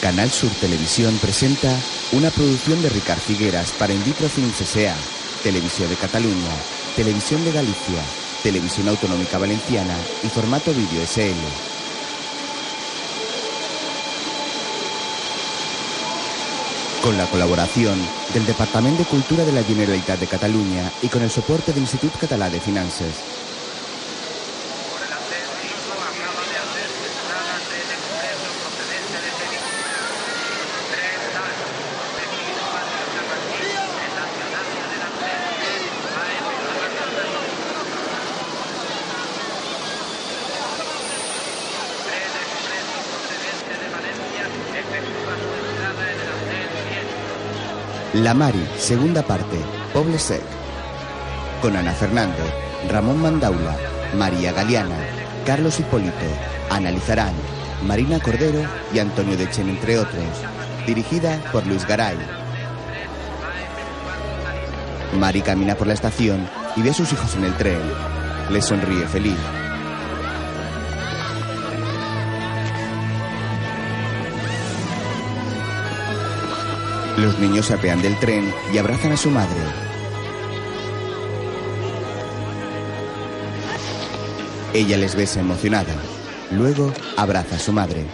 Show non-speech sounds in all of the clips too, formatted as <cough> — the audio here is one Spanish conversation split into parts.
Canal Sur Televisión presenta una producción de Ricard Figueras para Invitro Films S.A., Televisión de Cataluña, Televisión de Galicia, Televisión Autonómica Valenciana y Formato Vídeo SL. Con la colaboración del Departamento de Cultura de la Generalitat de Cataluña y con el soporte del Institut Català de Finances. La Mari, segunda parte, Poble Sec. Con Ana Fernando, Ramón Mandaula, María Galeana, Carlos Hipólito, Ana Lizarán, Marina Cordero y Antonio Dechen, entre otros. Dirigida por Luis Garay. Mari camina por la estación y ve a sus hijos en el tren. Le sonríe feliz. Los niños se apean del tren y abrazan a su madre. Ella les besa emocionada. Luego abraza a su madre.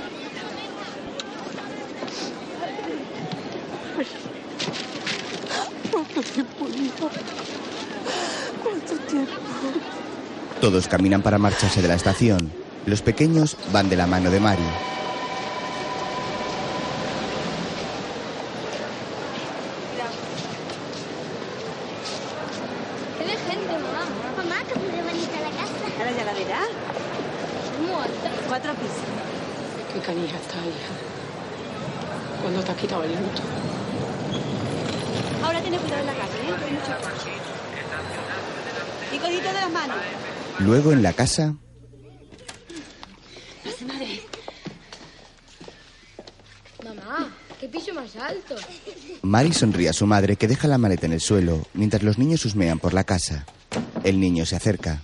¿Cuánto tiempo, hijo? ¿Cuánto tiempo? Todos caminan para marcharse de la estación. Los pequeños van de la mano de Mari. ¿Qué de gente, mamá? Mamá, que muy bonita la casa. Ahora ya la verás. Muy alta. Cuatro pisos. Qué canija está, hija. Cuando te has quitado el luto. Ahora tienes cuidado en la calle, ¿eh? que hay mucho coche. Y codito de las manos. Luego en la casa, madre. Mamá, qué piso más alto. Mari sonríe a su madre que deja la maleta en el suelo mientras los niños husmean por la casa. El niño se acerca.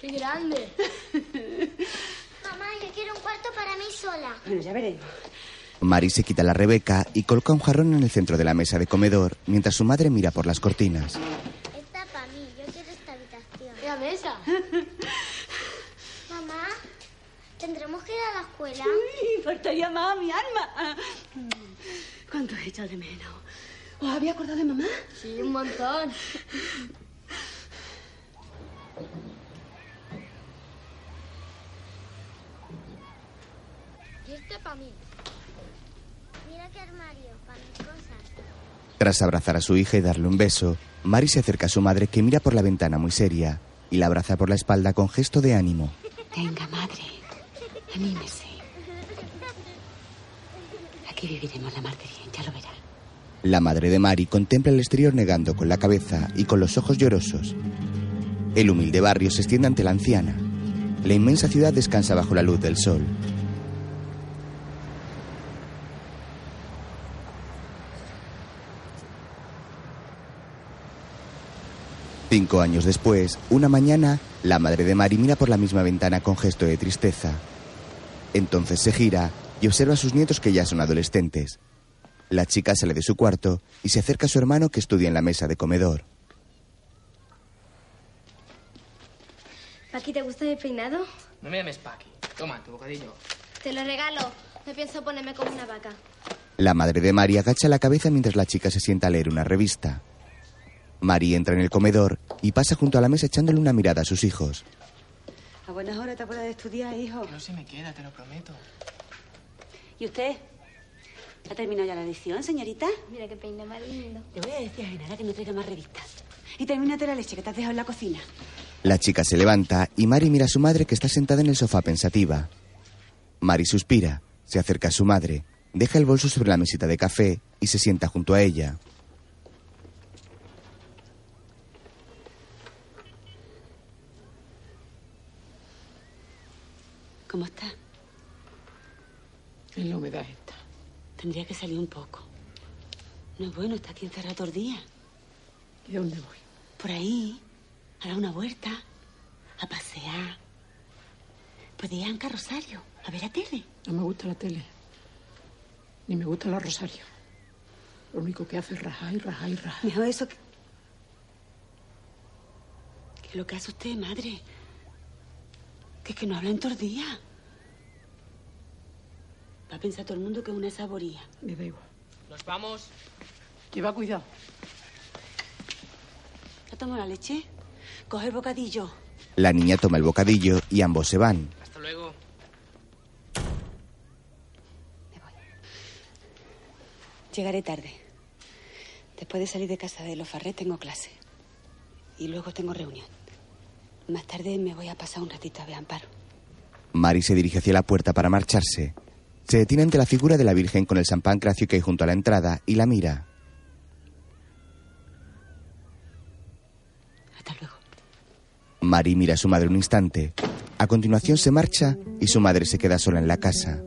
Qué grande. Mamá, yo quiero un cuarto para mí sola. Bueno, ya veremos. Mari se quita la rebeca y coloca un jarrón en el centro de la mesa de comedor mientras su madre mira por las cortinas. Esta para mí, yo quiero esta habitación. La mesa. Mamá, ¿tendremos que ir a la escuela? Uy, faltaría más mi alma. ¿Cuánto he echado de menos? ¿Os había acordado de mamá? Sí, un montón. Y este para mí. Mira qué armario, para mis cosas. Tras abrazar a su hija y darle un beso, Mari se acerca a su madre que mira por la ventana muy seria y la abraza por la espalda con gesto de ánimo. Venga, madre. Anímese. Aquí viviremos la ya lo verá. La madre de Mari contempla el exterior negando con la cabeza y con los ojos llorosos. El humilde barrio se extiende ante la anciana. La inmensa ciudad descansa bajo la luz del sol. Cinco años después, una mañana, la madre de Mari mira por la misma ventana con gesto de tristeza. Entonces se gira y observa a sus nietos que ya son adolescentes. La chica sale de su cuarto y se acerca a su hermano que estudia en la mesa de comedor. ¿Paqui te gusta mi peinado? No me llames Paqui. Toma, tu bocadillo. Te lo regalo. No pienso ponerme como una vaca. La madre de Mari agacha la cabeza mientras la chica se sienta a leer una revista. Mari entra en el comedor y pasa junto a la mesa echándole una mirada a sus hijos. A buenas horas te acuerdas de estudiar, hijo. No se me queda, te lo prometo. ¿Y usted? ¿Ha terminado ya la lección, señorita? Mira qué peine más lindo. Le voy a decir a Genara que no traiga más revistas. Y termínate la leche que te has dejado en la cocina. La chica se levanta y Mari mira a su madre que está sentada en el sofá pensativa. Mari suspira, se acerca a su madre, deja el bolso sobre la mesita de café y se sienta junto a ella. ¿Cómo está? En la humedad está. Tendría que salir un poco. No es bueno, está aquí encerrado todo el día. ¿Y dónde voy? Por ahí, a dar una vuelta, a pasear. días en Carrosario, a ver a tele. No me gusta la tele. Ni me gusta la Rosario. Lo único que hace es rajar y rajar y rajar. Mejor eso que... ¿Qué es lo que hace usted, madre? Que es que no hablan todos los días. Va a pensar todo el mundo que es una saboría. Me da igual. Nos vamos. Lleva cuidado. ¿Ya tomo la leche? Coge el bocadillo. La niña toma el bocadillo y ambos se van. Hasta luego. Llegaré tarde. Después de salir de casa de los Farré tengo clase. Y luego tengo reunión. Más tarde me voy a pasar un ratito a ver Amparo. Mari se dirige hacia la puerta para marcharse. Se detiene ante la figura de la Virgen con el San Pancracio que hay junto a la entrada y la mira. Hasta luego. Mari mira a su madre un instante. A continuación se marcha y su madre se queda sola en la casa.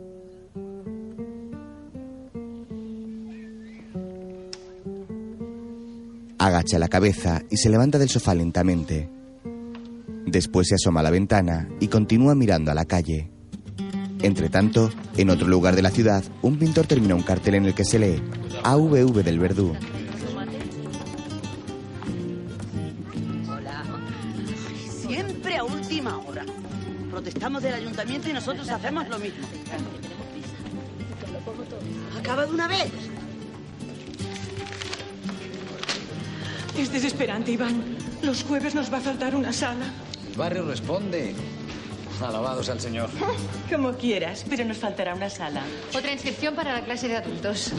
Agacha la cabeza y se levanta del sofá lentamente. Después se asoma a la ventana y continúa mirando a la calle. Entre tanto, en otro lugar de la ciudad, un pintor termina un cartel en el que se lee AVV del Verdú. Siempre a última hora. Protestamos del ayuntamiento y nosotros hacemos lo mismo. Acaba de una vez. Es desesperante, Iván. Los jueves nos va a faltar una sala. El barrio responde. Alabados al Señor. <laughs> Como quieras, pero nos faltará una sala. Otra inscripción para la clase de adultos.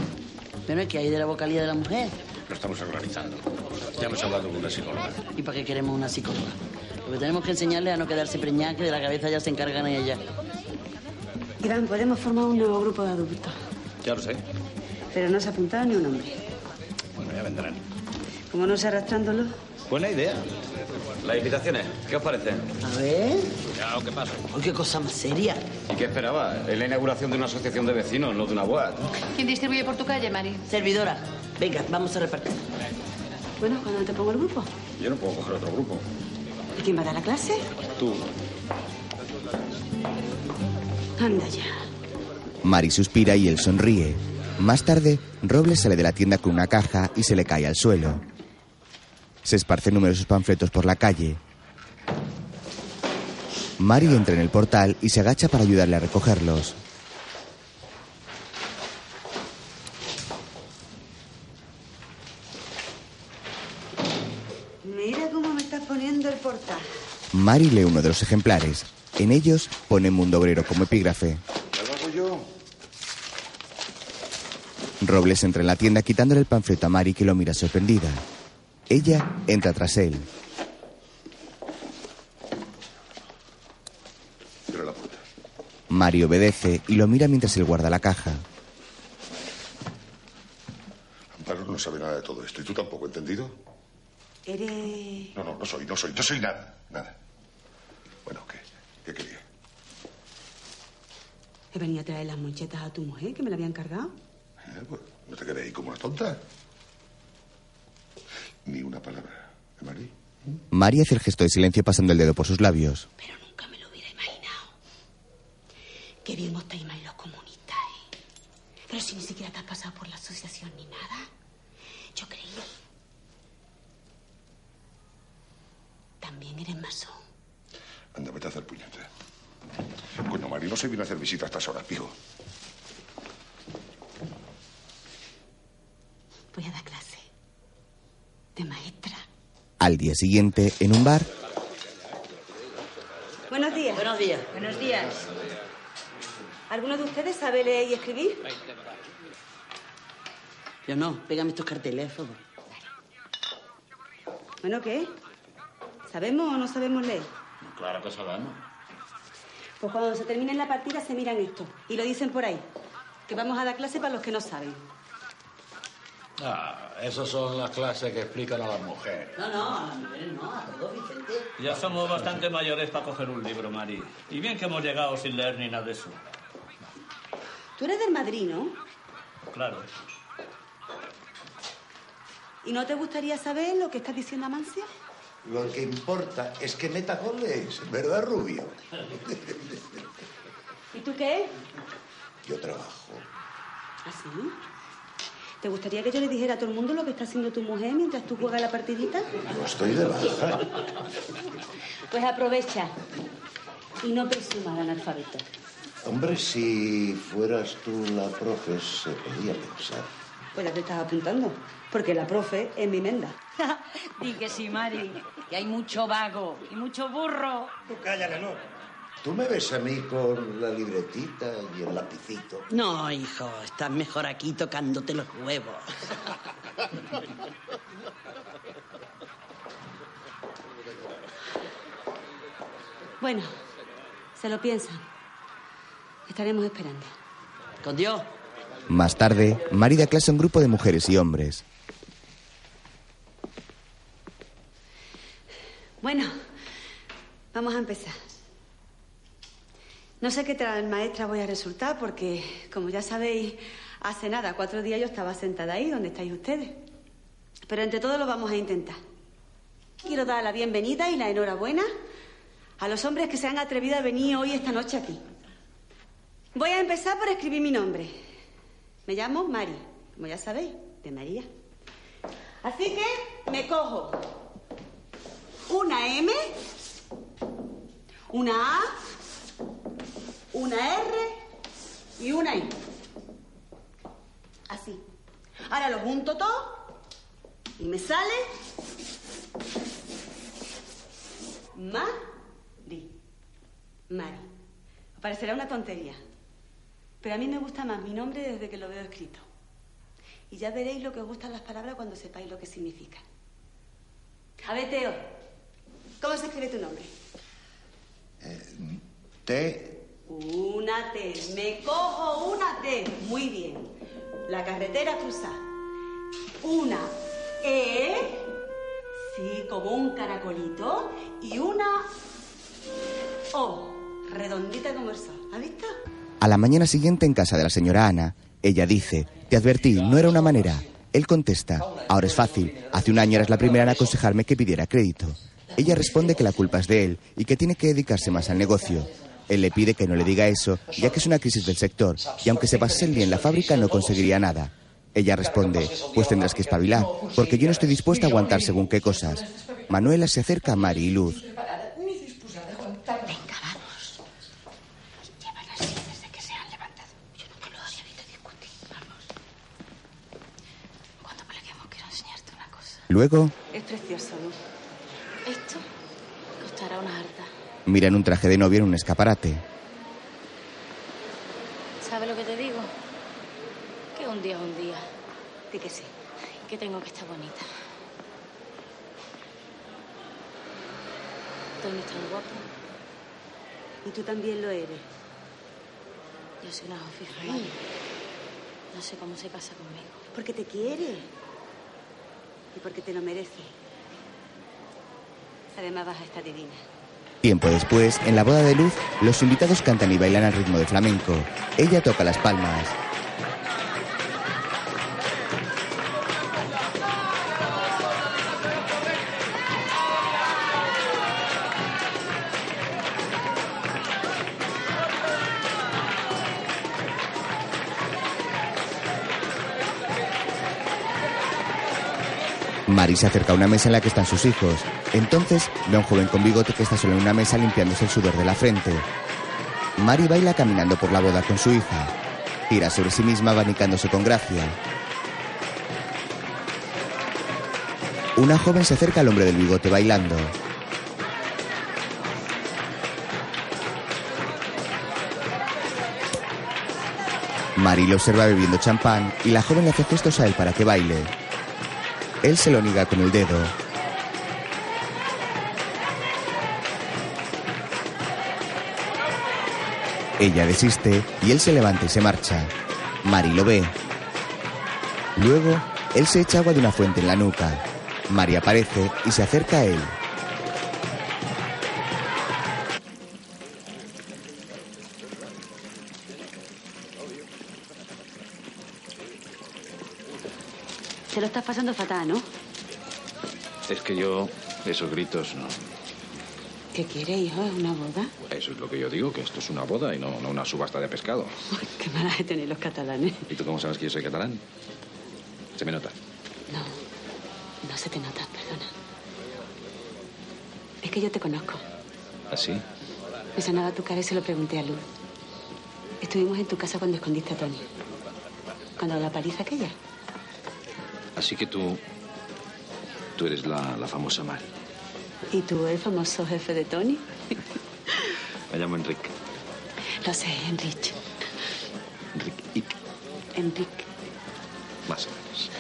Pero que hay de la vocalía de la mujer. Lo estamos organizando. Ya hemos hablado con una psicóloga. ¿Y para qué queremos una psicóloga? Lo que tenemos que enseñarle a no quedarse preñada, que de la cabeza ya se encargan ella. Iván, podemos formar un nuevo grupo de adultos. Ya lo sé. Pero no se ha apuntado ni un hombre. Bueno, ya vendrán. Como no sé arrastrándolo. Buena idea. Las invitaciones, ¿qué os parece? A ver. Ya, ¿qué pasa? Uy, qué cosa más seria. ¿Y qué esperaba? Es la inauguración de una asociación de vecinos, no de una boat. ¿Quién distribuye por tu calle, Mari? Servidora. Venga, vamos a repartir. Bueno, ¿cuándo te pongo el grupo? Yo no puedo coger otro grupo. ¿Y quién va a dar la clase? Tú. Anda ya. Mari suspira y él sonríe. Más tarde, Robles sale de la tienda con una caja y se le cae al suelo. Se esparcen numerosos panfletos por la calle. Mari entra en el portal y se agacha para ayudarle a recogerlos. Mira cómo me estás poniendo el portal. Mari lee uno de los ejemplares. En ellos pone Mundo Obrero como epígrafe. ¿Lo hago yo? Robles entra en la tienda quitándole el panfleto a Mari que lo mira sorprendida. Ella entra tras él. Cierra la puerta. Mari obedece y lo mira mientras él guarda la caja. Amparo no sabe nada de todo esto. ¿Y tú tampoco, entendido? Eres... No, no, no soy, no soy, no soy nada, nada. Bueno, ¿qué? ¿Qué quería? He venido a traer las monchetas a tu mujer, que me la habían cargado. Eh, pues, ¿No te quedé ahí como una tonta? Ni una palabra, ¿eh, Mari? Mari hace el gesto de silencio pasando el dedo por sus labios. Pero nunca me lo hubiera imaginado. Qué bien vos estáis mal los comunistas, ¿eh? Pero si ni siquiera te has pasado por la asociación ni nada. Yo creí. También eres masón. Anda, vete a hacer puñete. Bueno, Mari, no se viene a hacer visita a estas horas, pijo. Voy a dar clase. De maestra. Al día siguiente, en un bar, Buenos días. Buenos días. Buenos días. ¿Alguno de ustedes sabe leer y escribir? Yo no, pégame estos carteles, por favor. Bueno, ¿qué? ¿Sabemos o no sabemos leer? Claro que sabemos. Pues cuando se termine la partida se miran esto y lo dicen por ahí. Que vamos a dar clase para los que no saben. Ah, esas son las clases que explican a las mujeres. No, no, a las mujeres no, a todos, Vicente. Ya somos bastante mayores para coger un libro, Mari. Y bien que hemos llegado sin leer ni nada de eso. Tú eres del Madrid, ¿no? Claro. ¿Y no te gustaría saber lo que está diciendo Amancia? Lo que importa es que meta goles, ¿verdad, Rubio? ¿Y tú qué? Yo trabajo. ¿Así? ¿Te gustaría que yo le dijera a todo el mundo lo que está haciendo tu mujer mientras tú juegas la partidita? Yo estoy de baja. Pues aprovecha y no presumas de analfabeto. Hombre, si fueras tú la profe, se podía pensar. Pues ya te estás apuntando, porque la profe es mi menda. <laughs> Di que sí, Mari, que hay mucho vago y mucho burro. Tú cállale, no. ¿Tú me ves a mí con la libretita y el lapicito? No, hijo, estás mejor aquí tocándote los huevos. <laughs> Bueno, se lo piensan. Estaremos esperando. Con Dios. Más tarde, Mari da clase a un grupo de mujeres y hombres. Bueno, vamos a empezar. No sé qué tal maestra voy a resultar porque, como ya sabéis, hace nada, cuatro días yo estaba sentada ahí donde estáis ustedes. Pero entre todos lo vamos a intentar. Quiero dar la bienvenida y la enhorabuena a los hombres que se han atrevido a venir hoy esta noche aquí. Voy a empezar por escribir mi nombre. Me llamo Mari, como ya sabéis, de María. Así que me cojo una M, una A, una R y una I. Así. Ahora lo junto todo y me sale Mari. Mari. Parecerá una tontería, pero a mí me gusta más mi nombre desde que lo veo escrito. Y ya veréis lo que os gustan las palabras cuando sepáis lo que significan. A ver, Teo, ¿cómo se escribe tu nombre? T. Una T. Me cojo una T. Muy bien. La carretera cruzada. Una E. Sí, como un caracolito. Y una O. Redondita como el sol. ¿Has visto? A la mañana siguiente en casa de la señora Ana, ella dice, te advertí, no era una manera. Él contesta, ahora es fácil, hace un año eras la primera en aconsejarme que pidiera crédito. Ella responde que la culpa es de él y que tiene que dedicarse más al negocio. Él le pide que no le diga eso, ya que es una crisis del sector, y aunque se pasase el día en la fábrica no conseguiría nada. Ella responde, pues tendrás que espabilar, porque yo no estoy dispuesta a aguantar según qué cosas. Manuela se acerca a Mari y Luz. Venga, vamos. Lleva las harta. miran un traje de novia en un escaparate. ¿Sabes lo que te digo? Que un día es un día. Di que sí. Que tengo que estar bonita. Tony es tan guapo. Y tú también lo eres. Yo soy una fija. No sé cómo se casa conmigo. Porque te quiere. Y porque te lo merece. Además vas a estar divina. Tiempo después, en la boda de Luz, los invitados cantan y bailan al ritmo de flamenco. Ella toca las palmas. Mari se acerca a una mesa en la que están sus hijos. Entonces ve a un joven con bigote que está solo en una mesa limpiándose el sudor de la frente. Mari baila caminando por la boda con su hija. Gira sobre sí misma abanicándose con gracia. Una joven se acerca al hombre del bigote bailando. Mari lo observa bebiendo champán y la joven le hace gestos a él para que baile. Él se lo niega con el dedo. Ella desiste y él se levanta y se marcha. Mari lo ve. Luego, él se echa agua de una fuente en la nuca. Mari aparece y se acerca a él. Estás pasando fatal, ¿no? Es que yo, esos gritos, no. ¿Qué quiere, hijo? ¿Es una boda? Eso es lo que yo digo, que esto es una boda y no, no una subasta de pescado. Qué mala de tener los catalanes. ¿Y tú cómo sabes que yo soy catalán? Se me nota. No, no se te nota, perdona. Es que yo te conozco. ¿Así? Me sonaba tu cara y se lo pregunté a Luz. Estuvimos en tu casa cuando escondiste a Tony. Cuando la paliza aquella. Así que tú... Tú eres la, la famosa Mar. ¿Y tú, el famoso jefe de Tony? <laughs> Me llamo Enrique. Lo sé, Enrique. Enrique. Enrique. Más o menos.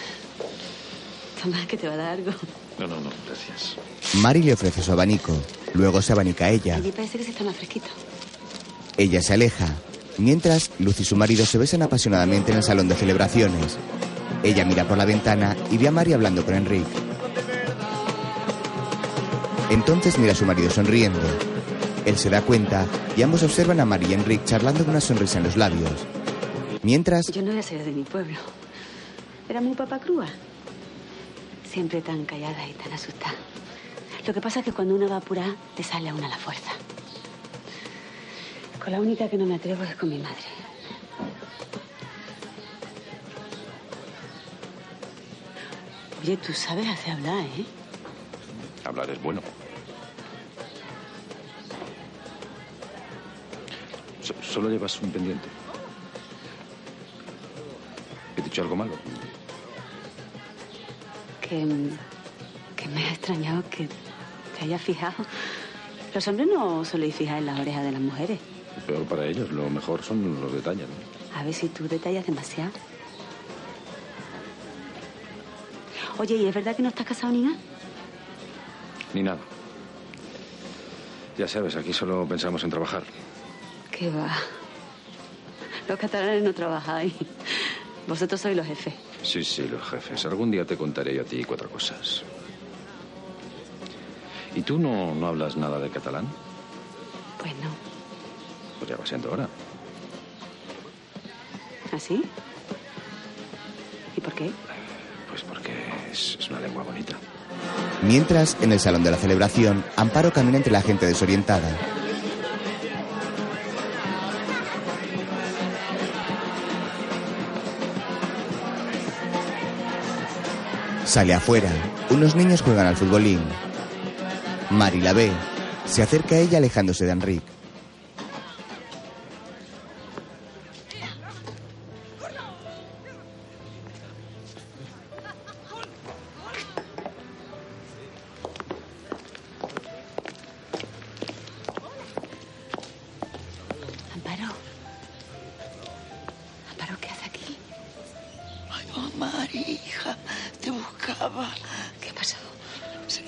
Toma, que te va a dar algo. No, no, no, gracias. Mari le ofrece su abanico. Luego se abanica ella. Allí parece que se está más fresquito. Ella se aleja. Mientras, Luz y su marido se besan apasionadamente en el salón de celebraciones. Ella mira por la ventana y ve a Mari hablando con Enrique. Entonces mira a su marido sonriendo. Él se da cuenta y ambos observan a Mari y Enrique charlando con una sonrisa en los labios. Mientras, Yo no voy a ser de mi pueblo. Era muy papacrúa. Siempre tan callada y tan asustada. Lo que pasa es que cuando uno va a apurar, te sale a una la fuerza. Con la única que no me atrevo es con mi madre. Oye, tú sabes hacer hablar, ¿eh? Hablar es bueno. So- solo llevas un pendiente. ¿He dicho algo malo? Que, que me ha extrañado que te hayas fijado. Los hombres no soléis fijar en las orejas de las mujeres. Peor para ellos, lo mejor son los detalles. ¿no? A ver si tú detallas demasiado. Oye, ¿y es verdad que no estás casado ni nada? Ni nada. Ya sabes, aquí solo pensamos en trabajar. ¿Qué va? Los catalanes no trabajáis. Vosotros sois los jefes. Sí, sí, los jefes. Algún día te contaré yo a ti cuatro cosas. ¿Y tú no, no hablas nada de catalán? Pues no. Pues ya va siendo hora. ¿Así? ¿Y por qué? Pues porque es, una lengua bonita. mientras, en el salón de la celebración, Amparo camina entre la gente desorientada. Sale afuera. Unos niños juegan al futbolín. Mari la ve. Se acerca a ella alejándose de Enrique.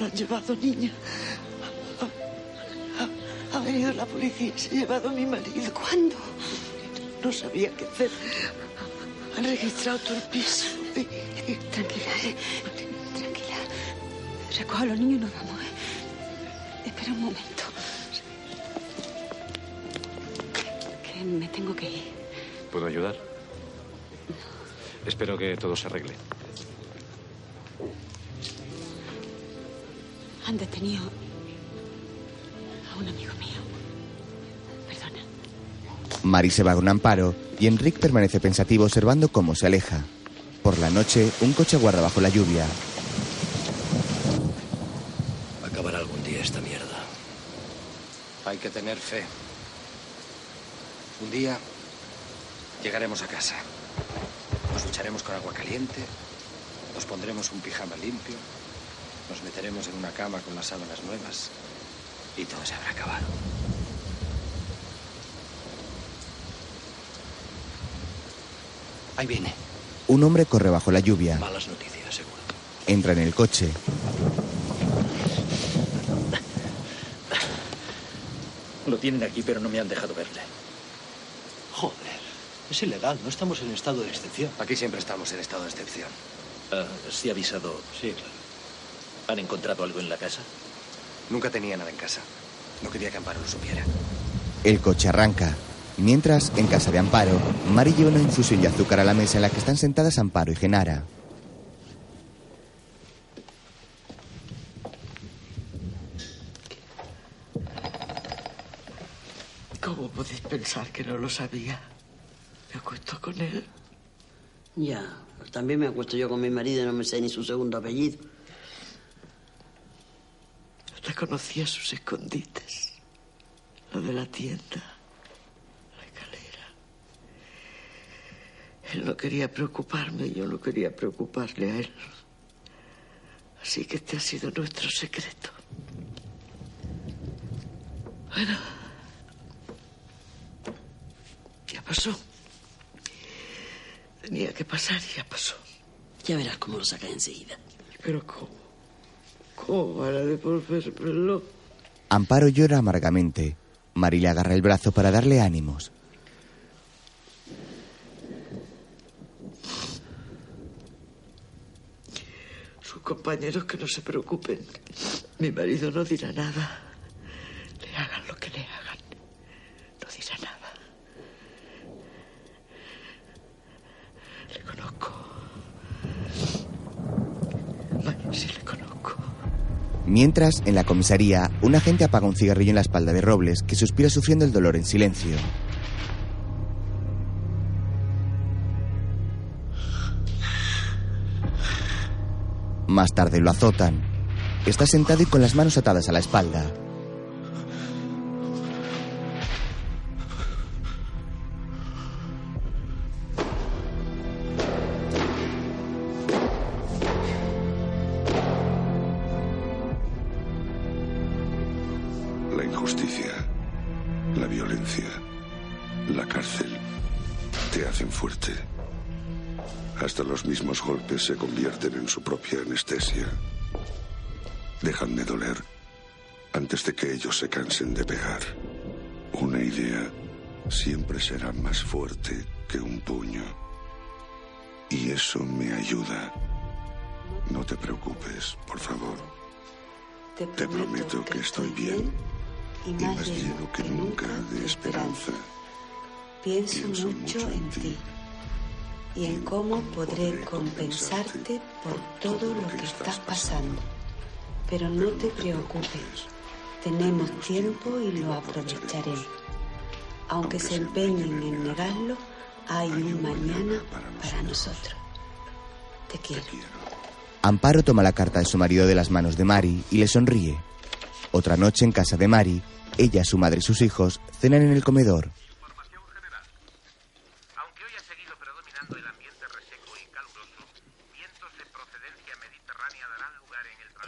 Lo han llevado, niña. Ha, ha- ha venido la policía y se ha llevado a mi marido. ¿Cuándo? No sabía qué hacer. Han registrado todo el piso. y- Tranquila, eh. Tranquila. Recojo a los niños y nos vamos, ¿eh? Espera un momento. Que me tengo que ir. ¿Puedo ayudar? Espero que todo se arregle. Han detenido a un amigo mío. Perdona. Mari se va con Amparo y Enrique permanece pensativo observando cómo se aleja. Por la noche, un coche aguarda bajo la lluvia. Acabará algún día esta mierda. Hay que tener fe. Un día llegaremos a casa. Nos ducharemos con agua caliente, nos pondremos un pijama limpio, nos meteremos en una cama con las sábanas nuevas y todo se habrá acabado. Ahí viene. Un hombre corre bajo la lluvia. Malas noticias, seguro. Entra en el coche. Lo tienen aquí, pero no me han dejado verle. Joder, es ilegal, no estamos en estado de excepción. Aquí siempre estamos en estado de excepción. Ah, ¿Sí ha avisado? Sí, claro. ¿Han encontrado algo en la casa? Nunca tenía nada en casa. No quería que Amparo lo supiera. El coche arranca. Mientras, en casa de Amparo, Mari lleva una infusión y azúcar a la mesa en la que están sentadas Amparo y Genara. ¿Cómo podéis pensar que no lo sabía? Me acuesto con él. Ya, también me acuesto yo con mi marido y no me sé ni su segundo apellido. Hasta conocía sus escondites. Lo de la tienda, la escalera. Él no quería preocuparme yo no quería preocuparle a él. Así que este ha sido nuestro secreto. Bueno, ya pasó. Tenía que pasar y ya pasó. Ya verás cómo lo sacas enseguida. Pero ¿cómo? ¿Cómo van a devolvérmelo? Amparo llora amargamente. Mari le agarra el brazo para darle ánimos. Sus compañeros que no se preocupen. Mi marido no dirá nada. Le hagan lo que le hagan. No dirá nada. Le conozco. Vaya, sí le conozco. Mientras, en la comisaría, un agente apaga un cigarrillo en la espalda de Robles, que suspira sufriendo el dolor en silencio. Más tarde lo azotan. Está sentado y con las manos atadas a la espalda. Hasta los mismos golpes se convierten en su propia anestesia. Dejan de doler antes de que ellos se cansen de pegar. Una idea siempre será más fuerte que un puño. Y eso me ayuda. No te preocupes, por favor. Te prometo que estoy bien y más lleno que nunca de esperanza. Pienso mucho en ti y en cómo podré compensarte por todo lo que estás pasando. Pero no te preocupes, tenemos tiempo y lo aprovecharé. Aunque se empeñen en negarlo, hay un mañana para nosotros. Te quiero. Amparo toma la carta de su marido de las manos de Mari y le sonríe. Otra noche en casa de Mari, ella, su madre y sus hijos cenan en el comedor.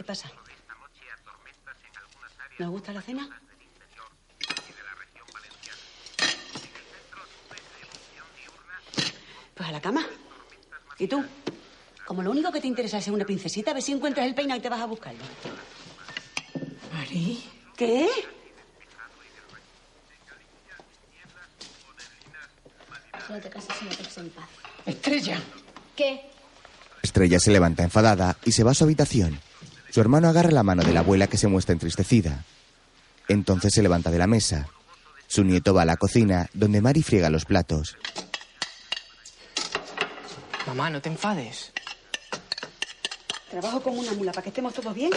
Pasa? ¿Nos gusta la cena? Pues a la cama. ¿Y tú? Como lo único que te interesa es ser una princesita, a ver si encuentras el peinado y te vas a buscarlo. Mari. ¿Qué? Solo te casas y me dejes en paz. Estrella. ¿Qué? Estrella se levanta enfadada y se va a su habitación. Su hermano agarra la mano de la abuela que se muestra entristecida. Entonces se levanta de la mesa. Su nieto va a la cocina, donde Mari friega los platos. Mamá, no te enfades. Trabajo como una mula para que estemos todos bien.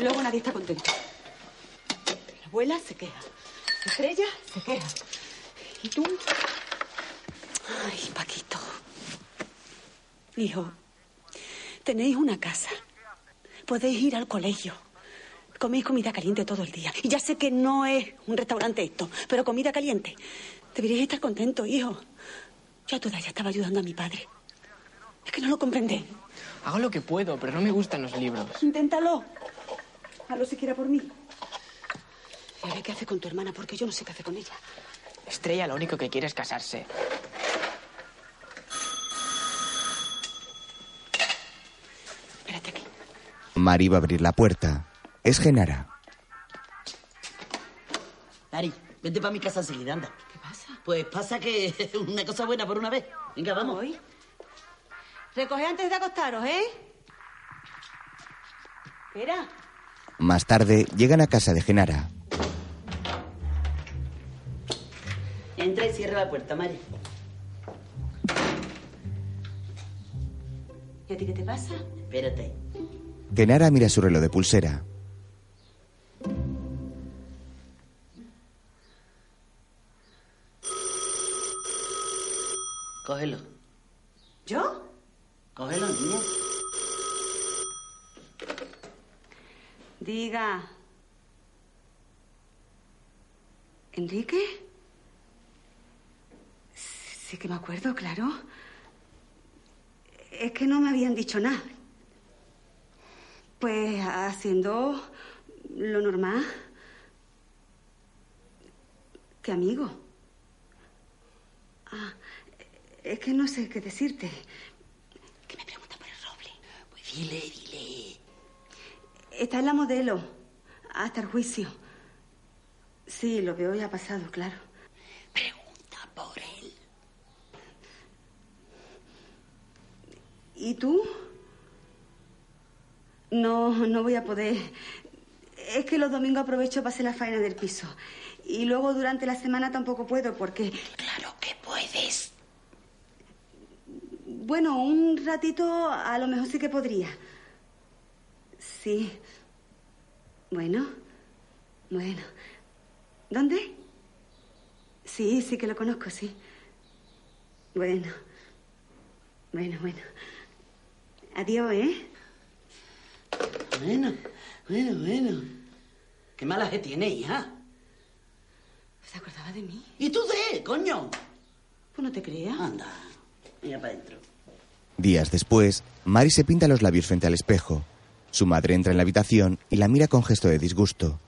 Luego nadie está contento. La abuela se queja. Estrella se queja. ¿Y tú? Ay, Paquito. Hijo, tenéis una casa. Podéis ir al colegio. Coméis comida caliente todo el día. Y ya sé que no es un restaurante esto, pero comida caliente. Deberíais estar contentos, hijo. Yo a ya estaba ayudando a mi padre. Es que no lo comprendéis. Hago lo que puedo, pero no me gustan los libros. Inténtalo. Hazlo siquiera por mí. Y a ver qué hace con tu hermana, porque yo no sé qué hace con ella. Estrella lo único que quiere es casarse. Mari va a abrir la puerta. Es Genara. Mari, vente para mi casa enseguida, anda. ¿Qué pasa? Pues pasa que <laughs> una cosa buena por una vez. Venga, vamos. Voy. Recoge antes de acostaros, ¿eh? Espera. Más tarde llegan a casa de Genara. Entra y cierra la puerta, Mari. ¿Y a ti qué te pasa? Espérate. Denara mira su reloj de pulsera. Cógelo. ¿Yo? Cógelo, niña. Diga. ¿Enrique? Sí que me acuerdo, claro. Es que no me habían dicho nada. Pues haciendo lo normal. ¿Qué amigo? Ah, es que no sé qué decirte. Pues dile, dile. Está en la modelo, hasta el juicio. Sí, lo veo ya pasado, claro. Pregunta por él. ¿Y tú? No, no voy a poder. Es que los domingos aprovecho para hacer la faena del piso. Y luego durante la semana tampoco puedo porque... Claro que puedes. Bueno, un ratito a lo mejor sí que podría. Sí. Bueno. Bueno. ¿Dónde? Sí, sí que lo conozco, sí. Bueno. Bueno, bueno. Adiós, ¿eh? Bueno, bueno, bueno. Qué mala que tiene, hija. ¿Se acordaba de mí? ¿Y tú de, coño? Pues no te creas. Anda, mira para adentro. Días después, Mari se pinta los labios frente al espejo. Su madre entra en la habitación y la mira con gesto de disgusto.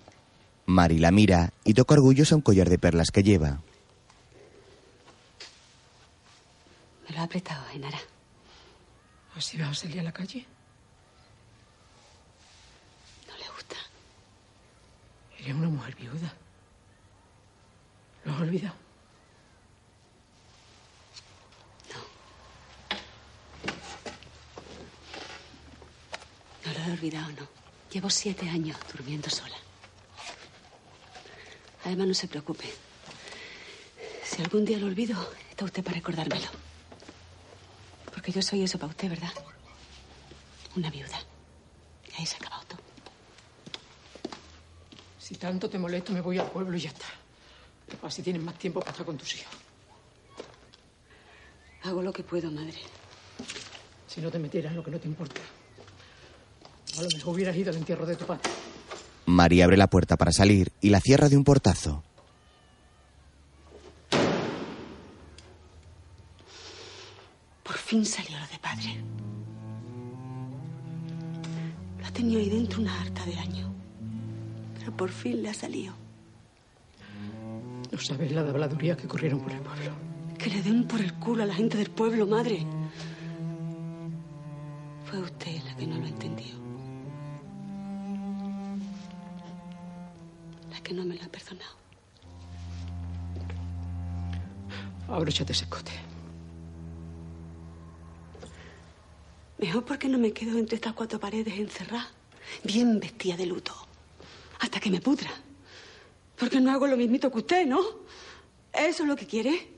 Mari la mira y toca orgullosa un collar de perlas que lleva. Me lo ha apretado, Genara. ¿Así vas a salir a la calle? No le gusta. Eres una mujer viuda. ¿Lo has olvidado? No lo he olvidado, no. Llevo siete años durmiendo sola. Además, no se preocupe. Si algún día lo olvido, está usted para recordármelo. Porque yo soy eso para usted, ¿verdad? Una viuda. Y ahí se ha acabado todo. Si tanto te molesto, me voy al pueblo y ya está. Así tienes más tiempo para estar con tus hijos. Hago lo que puedo, madre. Si no te metieras en lo que no te importa. A lo mejor hubieras ido al entierro de tu padre. Mari abre la puerta para salir y la cierra de un portazo. Por fin salió lo de padre. Lo ha tenido ahí dentro una harta de años. Por fin le ha salido. No sabes la habladuría que corrieron por el pueblo. Que le den por el culo a la gente del pueblo, madre. Fue usted la que no lo entendió. La que no me lo ha perdonado. Abróchate ese escote. Mejor porque no me quedo entre estas cuatro paredes encerrada, bien vestida de luto, hasta que me pudra. Porque no hago lo mismito que usted, ¿no? ¿Eso es lo que quiere?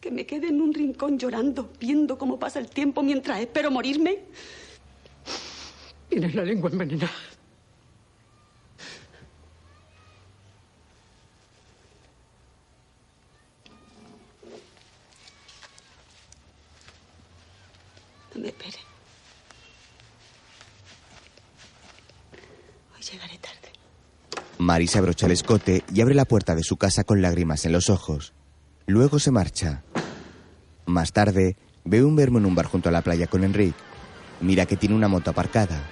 Que me quede en un rincón llorando, viendo cómo pasa el tiempo mientras espero morirme. Tienes la lengua envenenada. No me espere. Hoy llegaré tarde. Mari se abrocha el escote y abre la puerta de su casa con lágrimas en los ojos. Luego se marcha. Más tarde, ve un vermo en un bar junto a la playa con Enrique. Mira que tiene una moto aparcada.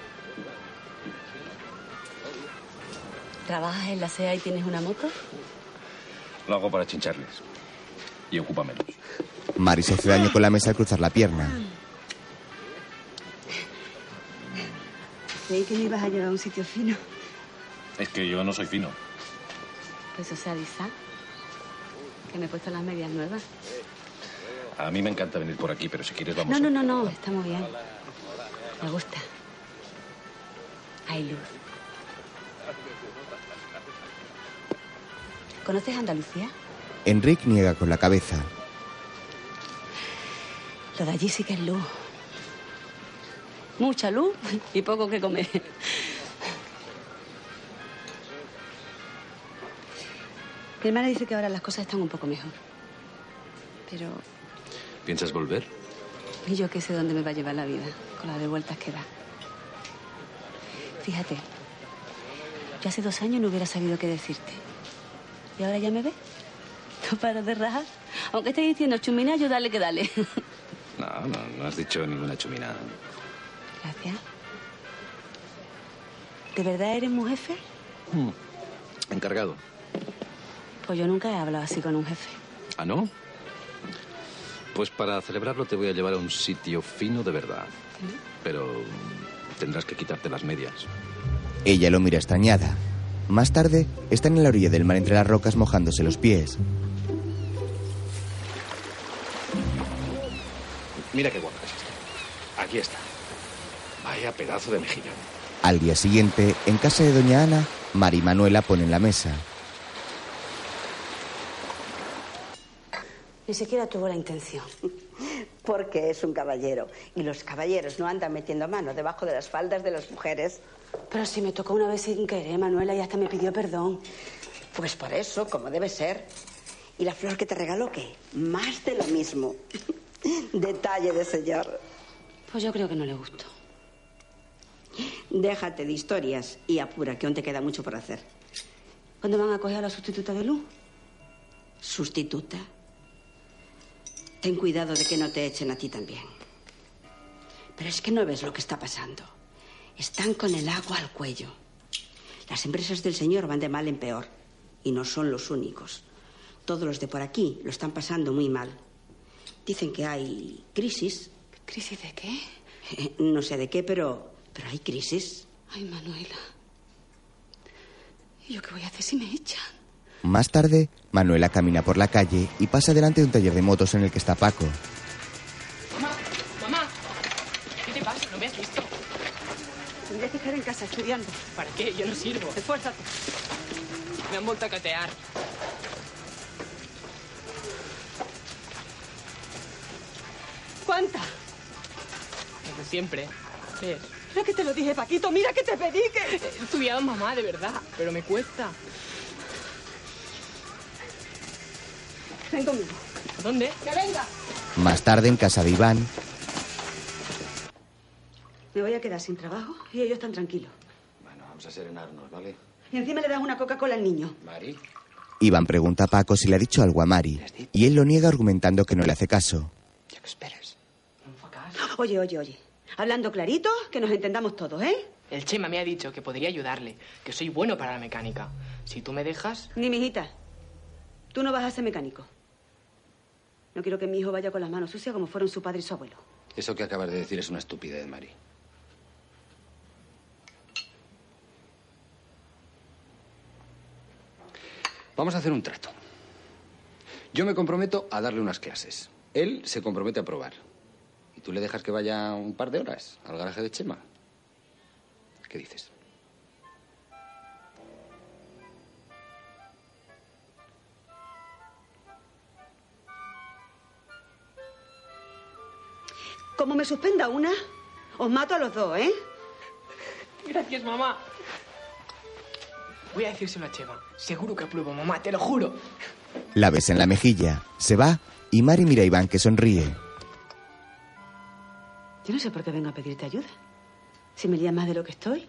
¿Trabajas en la SEA y tienes una moto? Lo hago para chincharles. Y ocupa menos. Mari se hace daño con la mesa al cruzar la pierna. Creí que me ibas a llevar a un sitio fino. Es que yo no soy fino. Pues o sea, avisa. Que me he puesto las medias nuevas. A mí me encanta venir por aquí, pero si quieres vamos No, a... no, no, no. Está muy bien. Me gusta. Hay luz. ¿Conoces Andalucía? Enrique niega con la cabeza. Lo de allí sí que es luz. Mucha luz y poco que comer. Mi hermana dice que ahora las cosas están un poco mejor. Pero ¿Piensas volver? Y yo qué sé dónde me va a llevar la vida, con la de vueltas que da. Fíjate, yo hace dos años no hubiera sabido qué decirte. ¿Y ahora ya me ves? No paro de rajar. Aunque estés diciendo chumina, yo dale que dale. <laughs> No, no, no has dicho ninguna chuminada. Gracias. ¿De verdad eres mu jefe? Hmm. Encargado. Pues yo nunca he hablado así con un jefe. ¿Ah, no? Pues para celebrarlo te voy a llevar a un sitio fino de verdad. Pero tendrás que quitarte las medias. Ella lo mira extrañada. Más tarde, están en la orilla del mar entre las rocas mojándose los pies. Mira qué guapa es esta. Aquí está. Vaya pedazo de mejillón. Al día siguiente, en casa de doña Ana, Mari y Manuela ponen la mesa. Ni siquiera tuvo la intención. <laughs> Porque es un caballero. Y los caballeros no andan metiendo mano debajo de las faldas de las mujeres. Pero si me tocó una vez sin querer, Manuela, y hasta me pidió perdón. Pues por eso, como debe ser. ¿Y la flor que te regaló qué? Más de lo mismo. <laughs> Detalle de señor. Pues yo creo que no le gustó. Déjate de historias y apura, que aún te queda mucho por hacer. ¿Cuándo van a coger a la sustituta de luz? ¿Sustituta? Ten cuidado de que no te echen a ti también. Pero es que no ves lo que está pasando. Están con el agua al cuello. Las empresas del señor van de mal en peor. Y no son los únicos. Todos los de por aquí lo están pasando muy mal. Dicen que hay crisis. ¿Crisis de qué? <laughs> No sé de qué, pero, pero hay crisis. Ay, Manuela. ¿Y yo qué voy a hacer si me echan? Más tarde, Manuela camina por la calle y pasa delante de un taller de motos en el que está Paco. Mamá, mamá. ¿Qué te pasa? ¿No me has visto? Tendrías que estar en casa estudiando. ¿Para qué? Yo no sirvo. Esfuérzate. Me han vuelto a catear. ¿Cuánta? Como siempre. ¿Qué es? Mira que te lo dije, Paquito. Mira que te pedí que... He estudiado mamá, de verdad. Pero me cuesta. Ven conmigo. ¿A dónde? ¡Que venga! Más tarde, en casa de Iván, Me voy a quedar sin trabajo y ellos están tranquilos. Bueno, vamos a serenarnos, ¿vale? Y encima le das una Coca-Cola al niño. Mari. Iván pregunta a Paco si le ha dicho algo a Mari, y él lo niega argumentando que no le hace caso. Oye, oye, oye. Hablando clarito, que nos entendamos todos, ¿eh? El Chema me ha dicho que podría ayudarle, que soy bueno para la mecánica. Si tú me dejas... Ni mijita. Tú no vas a ser mecánico. No quiero que mi hijo vaya con las manos sucias como fueron su padre y su abuelo. Eso que acabas de decir es una estupidez, Mari. Vamos a hacer un trato. Yo me comprometo a darle unas clases. Él se compromete a probar. ¿Y tú le dejas que vaya un par de horas al garaje de Chema? ¿Qué dices? Como me suspenda una, os mato a los dos, ¿eh? Gracias, mamá. Voy a decírselo a Chema. Seguro que apruebo, mamá, te lo juro. La besa en la mejilla, se va y Mari mira a Iván que sonríe. Yo no sé por qué vengo a pedirte ayuda. Si me lías más de lo que estoy.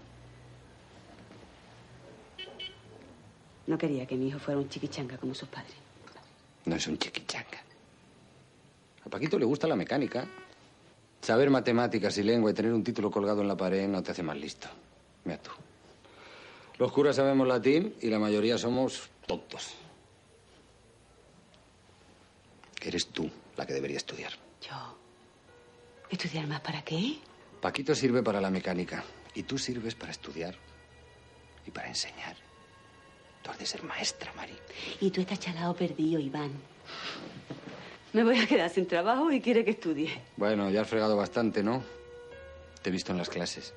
No quería que mi hijo fuera un chiquichanga como sus padres. No es un chiquichanga. A Paquito le gusta la mecánica. Saber matemáticas y lengua y tener un título colgado en la pared no te hace más listo. Mira tú. Los curas sabemos latín y la mayoría somos tontos. Eres tú la que debería estudiar. Yo. ¿Estudiar más para qué? Paquito sirve para la mecánica y tú sirves para estudiar y para enseñar. Tú has de ser maestra, Mari. Y tú estás chalado perdido, Iván. Me voy a quedar sin trabajo y quiere que estudie. Bueno, ya has fregado bastante, ¿no? Te he visto en las clases.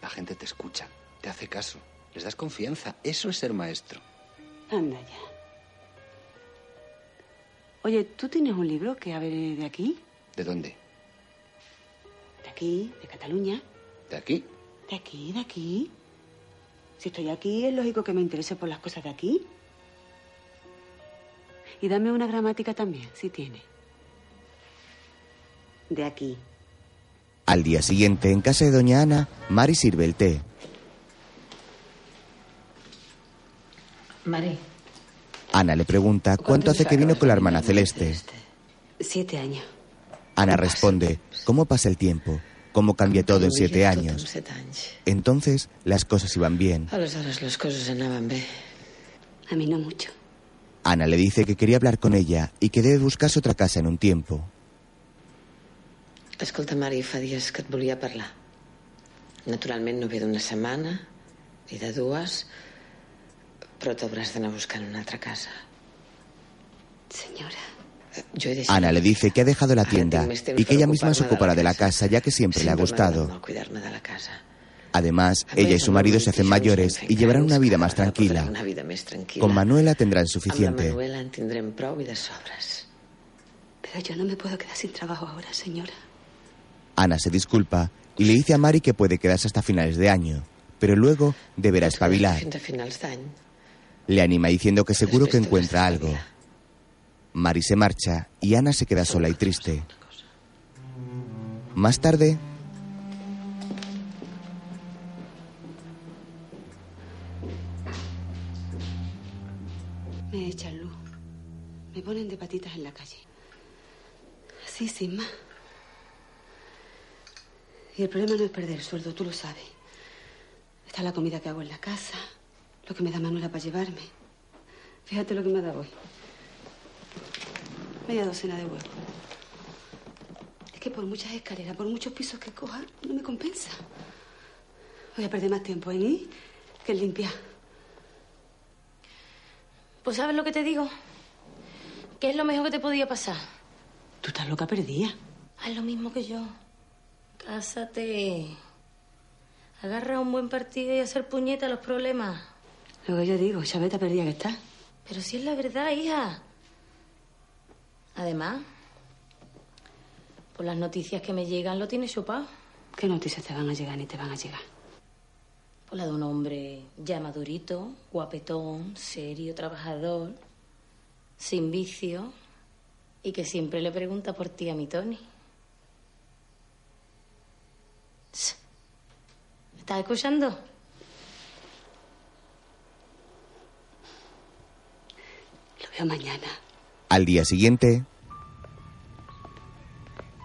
La gente te escucha, te hace caso, les das confianza. Eso es ser maestro. Anda ya. Oye, ¿tú tienes un libro que hable de aquí? ¿De dónde? De aquí, de Cataluña. ¿De aquí? De aquí, de aquí. Si estoy aquí, es lógico que me interese por las cosas de aquí. Y dame una gramática también, si tiene. de aquí. Al día siguiente, en casa de doña Ana, Mari sirve el té. Mari, Ana le pregunta cuánto hace que vino con la hermana Celeste. Siete años. Ana responde cómo pasa el tiempo, cómo cambia todo en siete años. Entonces, las cosas iban bien. Aleshores les coses anaven bé. A mí no mucho. Ana le dice que quería hablar con ella y que debe buscarse otra casa en un tiempo. Escolta, Mari, fa dies que et volia parlar. Naturalment no ve d'una setmana, ni de dues, però t'hauràs d'anar buscant una altra casa. Señora. Jo he deixat... Ana le dice que ha dejado la tienda y que ella misma se ocupará de la casa ya que siempre le ha gustado. cuidar-me de la casa. Además, ella y su marido se hacen mayores y llevarán una vida más tranquila. Con Manuela tendrán suficiente. Pero yo no me puedo quedar sin trabajo ahora, señora. Ana se disculpa y le dice a Mari que puede quedarse hasta finales de año, pero luego deberá espabilar. Le anima diciendo que seguro que encuentra algo. Mari se marcha y Ana se queda sola y triste. Más tarde, ponen de patitas en la calle. Así, sin más. Y el problema no es perder el sueldo, tú lo sabes. Está la comida que hago en la casa, lo que me da Manuela para llevarme. Fíjate lo que me ha dado hoy. Media docena de huevos. Es que por muchas escaleras, por muchos pisos que coja, no me compensa. Voy a perder más tiempo en ir que en limpiar. Pues ¿sabes lo que te digo? ¿Qué es lo mejor que te podía pasar? Tú estás loca perdida. Haz lo mismo que yo. Cásate. Agarra un buen partido y hacer puñeta a los problemas. Lo que yo digo, Chaveta perdida que está. Pero si es la verdad, hija. Además, por las noticias que me llegan, lo tienes chupado. ¿Qué noticias te van a llegar ni te van a llegar? Por la de un hombre ya madurito, guapetón, serio, trabajador, sin vicio y que siempre le pregunta por ti a mi Tony. ¿Me estás escuchando? Lo veo mañana. al día siguiente,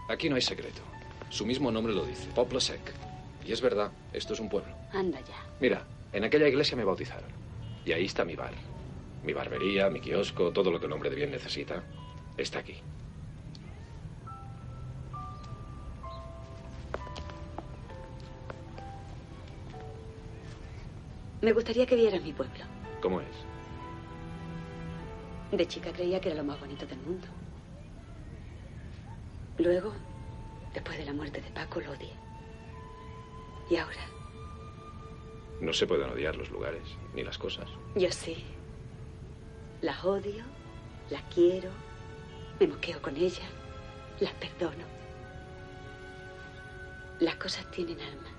Aquí no hay secreto. Su mismo nombre lo dice, Poplo Sec. Y es verdad, esto es un pueblo. Anda ya. Mira, en aquella iglesia me bautizaron. Y ahí está mi bar. Mi barbería, mi kiosco, todo lo que el hombre de bien necesita, está aquí. Me gustaría que vieras mi pueblo. ¿Cómo es? De chica creía que era lo más bonito del mundo. Luego, después de la muerte de Paco, lo odié. Y ahora, No se pueden odiar los lugares, ni las cosas. yo sí. Las odio, las quiero, me moqueo con ellas, las perdono. Las cosas tienen alma.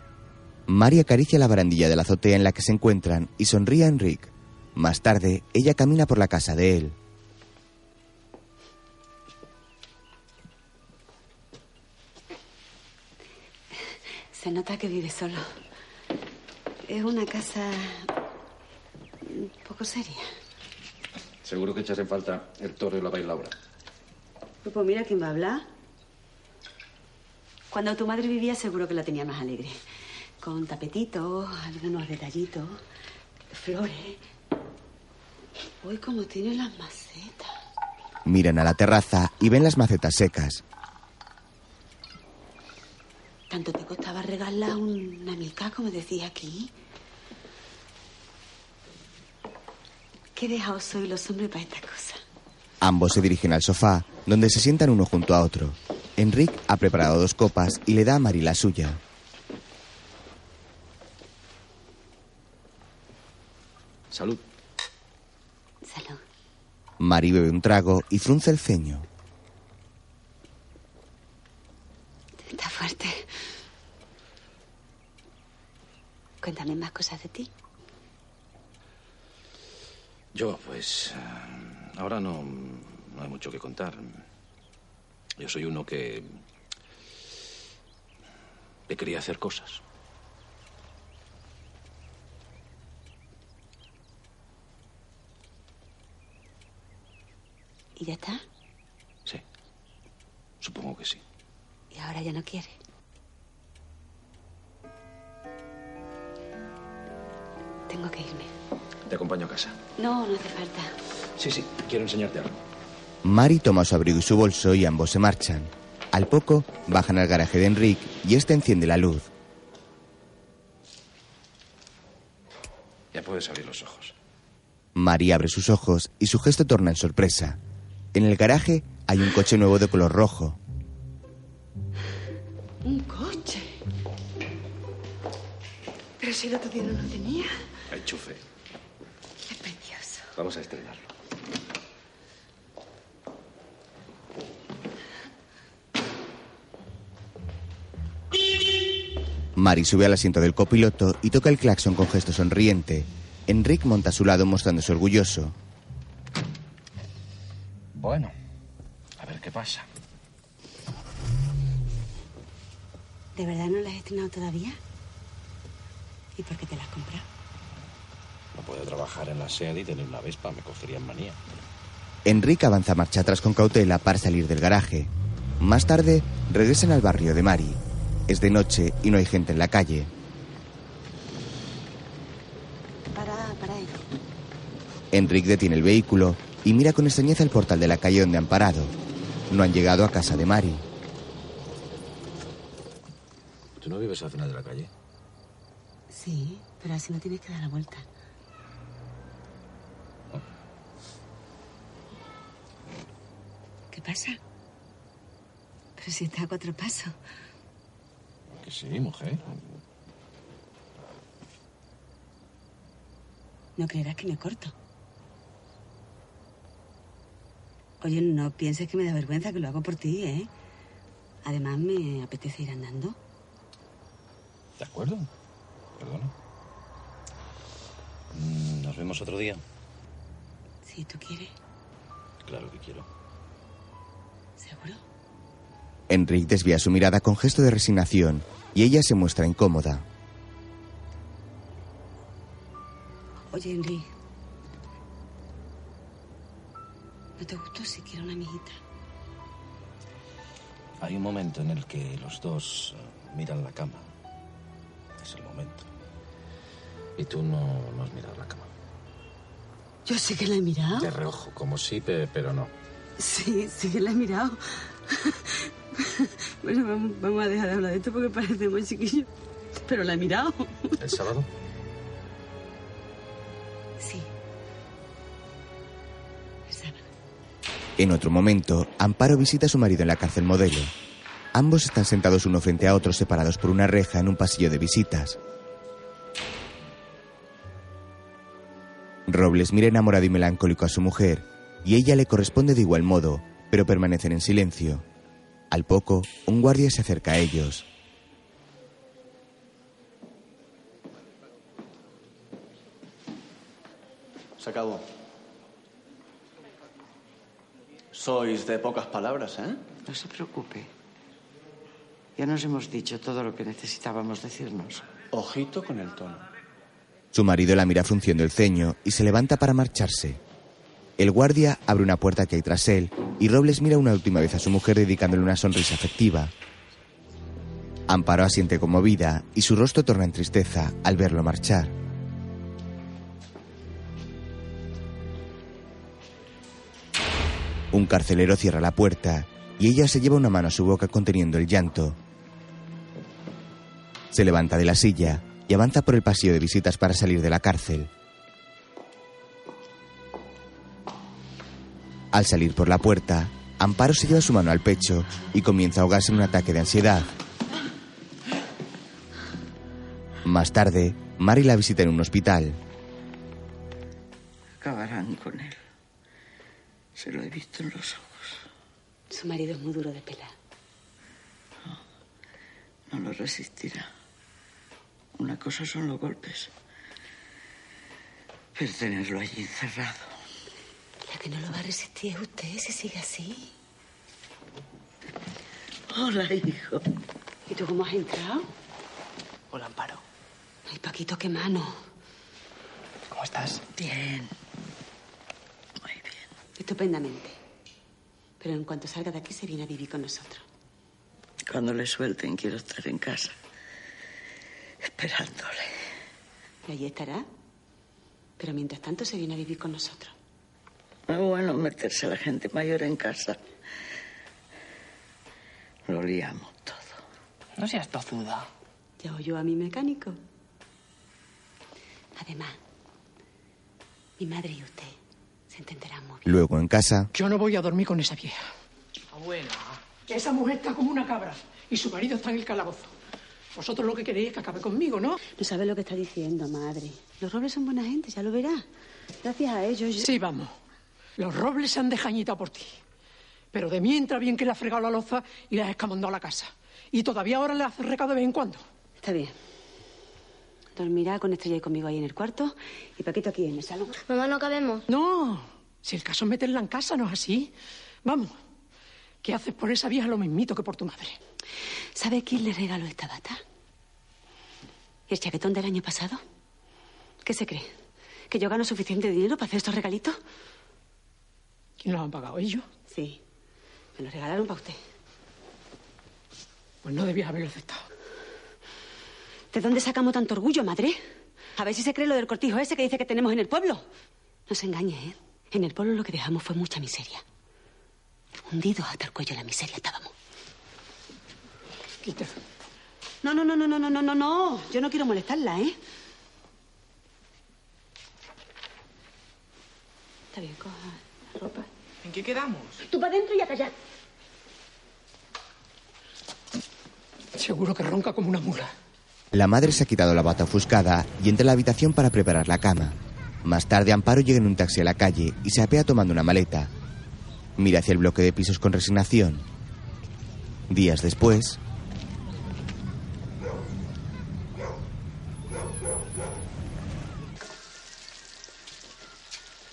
Mari acaricia la barandilla de la azotea en la que se encuentran y sonríe a Enrique. Más tarde, ella camina por la casa de él. Se nota que vive solo. Es una casa un poco seria. Seguro que echas en falta el toro y la bailaura. Pues mira quién va a hablar. Cuando tu madre vivía seguro que la tenía más alegre. Con tapetitos, algunos detallitos, flores. Uy, cómo tiene las macetas. Miran a la terraza y ven las macetas secas. ¿Tanto te costaba regalar una mica, como decía aquí? Qué dejados soy los hombres para esta cosa. Ambos se dirigen al sofá, donde se sientan uno junto a otro. Enrique ha preparado dos copas y le da a Mari la suya. Salud. Salud. Mari bebe un trago y frunce el ceño. Está fuerte. Cuéntame más cosas de ti. Yo, pues. eh, Ahora no, no hay mucho que contar. Yo soy uno que. Le quería hacer cosas. ¿Y ya está? Sí. Supongo que sí. ¿Y ahora ya no quiere? Tengo que irme. Te acompaño a casa. No, no hace falta. Sí, sí, quiero enseñarte algo. Mari toma su abrigo y su bolso y ambos se marchan. Al poco, bajan al garaje de Enrique y este enciende la luz. Ya puedes abrir los ojos. Mari abre sus ojos y su gesto torna en sorpresa. En el garaje hay un coche nuevo de color rojo. Un coche. Pero si el otro día no lo tenía. Enchufe. Vamos a estrenarlo. Mari sube al asiento del copiloto y toca el claxon con gesto sonriente. Enrique monta a su lado mostrándose orgulloso. Bueno, a ver qué pasa. ¿De verdad no la has estrenado todavía? ¿Y por qué te la has comprado? No puedo trabajar en la SEAD y tener una Vespa, me cogerían manía. Enrique avanza marcha atrás con cautela para salir del garaje. Más tarde, regresan al barrio de Mari. Es de noche y no hay gente en la calle. Para, para ahí. Enrique detiene el vehículo y mira con extrañeza el portal de la calle donde han parado. No han llegado a casa de Mari. ¿Tú no vives al final de la calle? Sí, pero así no tienes que dar la vuelta. ¿Qué pasa? Pero si está a cuatro pasos. Que sí, mujer. No creerás que me corto. Oye, no pienses que me da vergüenza que lo hago por ti, ¿eh? Además, me apetece ir andando. ¿De acuerdo? Perdona. Mm, ¿Nos vemos otro día? Si tú quieres, Claro que quiero. ¿Seguro? Enrique desvía su mirada con gesto de resignación y ella se muestra incómoda. Oye, Henry. ¿No te gustó siquiera una amiguita? Hay un momento en el que los dos eh, miran la cama. Es el momento. Y tú no, no has mirado la cama. Yo sí que la he mirado. De reojo, como sí, pe- pero no. Sí, sí que la he mirado. <laughs> bueno, vamos, vamos a dejar de hablar de esto porque parece muy chiquillo. Pero la he mirado. <laughs> ¿El sábado? Sí. En otro momento, Amparo visita a su marido en la cárcel modelo. Ambos están sentados uno frente a otro separados por una reja en un pasillo de visitas. Robles mira enamorado y melancólico a su mujer, y ella le corresponde de igual modo, pero permanecen en silencio. Al poco, un guardia se acerca a ellos. Se acabó. Sois de pocas palabras, ¿eh? No se preocupe. Ya nos hemos dicho todo lo que necesitábamos decirnos. Ojito con el tono. Su marido la mira frunciendo el ceño y se levanta para marcharse. El guardia abre una puerta que hay tras él y Robles mira una última vez a su mujer dedicándole una sonrisa afectiva. Amparo asiente conmovida y su rostro torna en tristeza al verlo marchar. Un carcelero cierra la puerta y ella se lleva una mano a su boca conteniendo el llanto. Se levanta de la silla y avanza por el pasillo de visitas para salir de la cárcel. Al salir por la puerta, Amparo se lleva su mano al pecho y comienza a ahogarse en un ataque de ansiedad. Más tarde, Mari la visita en un hospital. Acabarán con él. Se lo he visto en los ojos. Su marido es muy duro de pelar. No lo resistirá. Una cosa son los golpes. Pero tenerlo allí encerrado. La que no lo va a resistir es usted si sigue así. Hola, hijo. ¿Y tú cómo has entrado? Hola, Amparo. Ay, Paquito, qué mano. ¿Cómo estás? Bien. Estupendamente. Pero en cuanto salga de aquí se viene a vivir con nosotros. Cuando le suelten, quiero estar en casa. Esperándole. Y allí estará. Pero mientras tanto se viene a vivir con nosotros. Es bueno meterse a la gente mayor en casa. Lo liamos todo. No seas tozuda. Ya oyó a mi mecánico. Además, mi madre y usted se entenderán muy bien. Luego en casa, Yo no voy a dormir con esa vieja. Abuela. Esa mujer está como una cabra y su marido está en el calabozo. Vosotros lo que queréis es que acabe conmigo, ¿no? No sabes lo que está diciendo, madre. Los robles son buena gente, ya lo verás. Gracias a ellos. yo- Sí, vamos. Los robles se han dejañitado por ti. Pero de mientras bien que le has fregado la loza y le has escamandado la casa. Y todavía ahora le haces recado de vez en cuando. Está bien. Dormirá con Estrella y conmigo ahí en el cuarto y Paquito aquí en el salón. Mamá, ¿no cabemos? No. Si el caso es meterla en casa, no es así. Vamos. ¿Qué haces por esa vieja lo mismito que por tu madre? ¿Sabe quién le regaló esta bata? ¿El chaquetón del año pasado? ¿Qué se cree? ¿Que yo gano suficiente dinero para hacer estos regalitos? ¿Quién los han pagado? ¿Ellos? Sí. Me los regalaron para usted. Pues no debías haberlo aceptado. ¿De dónde sacamos tanto orgullo, madre? A ver si se cree lo del cortijo ese que dice que tenemos en el pueblo. No se engañe, ¿eh? En el pueblo lo que dejamos fue mucha miseria. Hundidos hasta el cuello en la miseria estábamos. Quita. No, no, no, no, no, no, no, no, no. Yo no quiero molestarla, ¿eh? Está bien, coja la ropa. ¿En qué quedamos? Tú para adentro y a callar. Seguro que ronca como una mula. la madre se ha quitado la bata ofuscada y entra a la habitación para preparar la cama. Más tarde, Amparo llega en un taxi a la calle y se apea tomando una maleta. Mira hacia el bloque de pisos con resignación. Días después,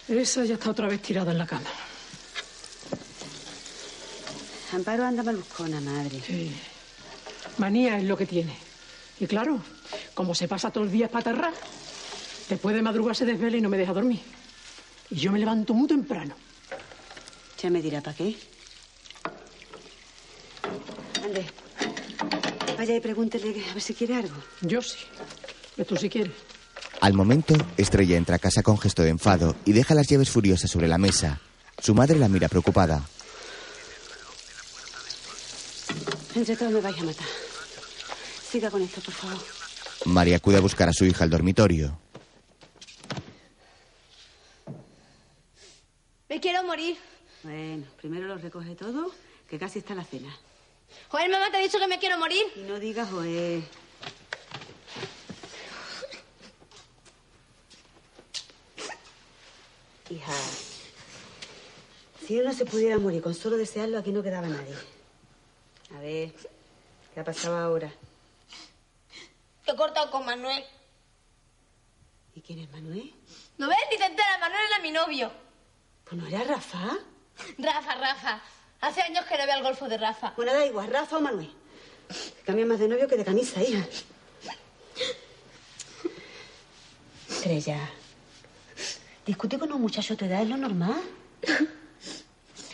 Esa ya está otra vez tirada en la cama. Amparo anda maluscona, madre. Sí. Manía es lo que tiene. Y claro, como se pasa todo el día espatarrada, después de madrugar se desvela y no me deja dormir. Y yo me levanto muy temprano. Ya me dirá para qué. Ande. Vaya y pregúntele a ver si quiere algo. Yo sí. Que tú si quieres. al momento, Estrella entra a casa con gesto de enfado y deja las llaves furiosas sobre la mesa. Su madre la mira preocupada. Entre todos me vais a matar. Siga con esto, por favor. María acude a buscar a su hija al dormitorio. Me quiero morir. Bueno, primero lo recoge todo, que casi está la cena. Joder, mamá, te he dicho que me quiero morir. Y no digas, joder. Hija, si uno se pudiera morir con solo desearlo, aquí no quedaba nadie. A ver, ¿qué ha pasado ahora? He cortado con Manuel. ¿Y quién es Manuel? ¿No ves? Ni te enteras, Manuel era mi novio. Pues no era Rafa. Rafa, Rafa. Hace años que no veo al golfo de Rafa. Bueno, da igual, Rafa o Manuel. Cambia más de novio que de camisa, hija. Estrella, discutir con un muchacho a tu edad es lo normal.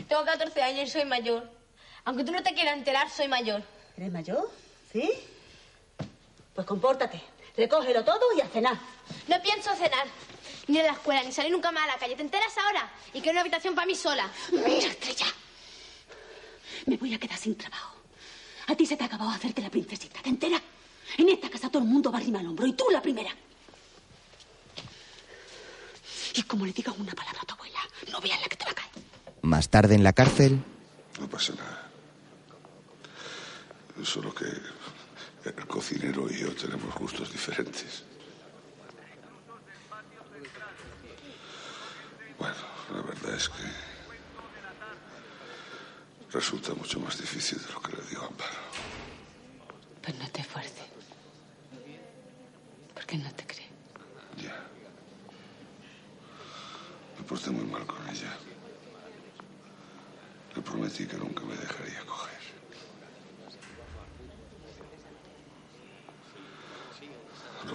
Tengo 14 años y soy mayor. Aunque tú no te quieras enterar, soy mayor. ¿Eres mayor? ¿Sí? Pues compórtate. Recógelo todo y a cenar. No pienso cenar. Ni de la escuela, ni salir nunca más a la calle. ¿Te enteras ahora? Y quiero una habitación para mí sola. Mira, Estrella. Me voy a quedar sin trabajo. A ti se te ha acabado hacerte la princesita, ¿te enteras? En esta casa todo el mundo va arriba al hombro y tú la primera. Y como le digas una palabra a tu abuela, no veas la que te va a caer. Más tarde en la cárcel, No pasa nada. Solo que el cocinero y yo tenemos gustos diferentes. Bueno, la verdad es que resulta mucho más difícil de lo que le digo a Amparo. Pues no te esfuerces. Porque no te cree. Ya. Me porté muy mal con ella. Le prometí que nunca me dejaría coger.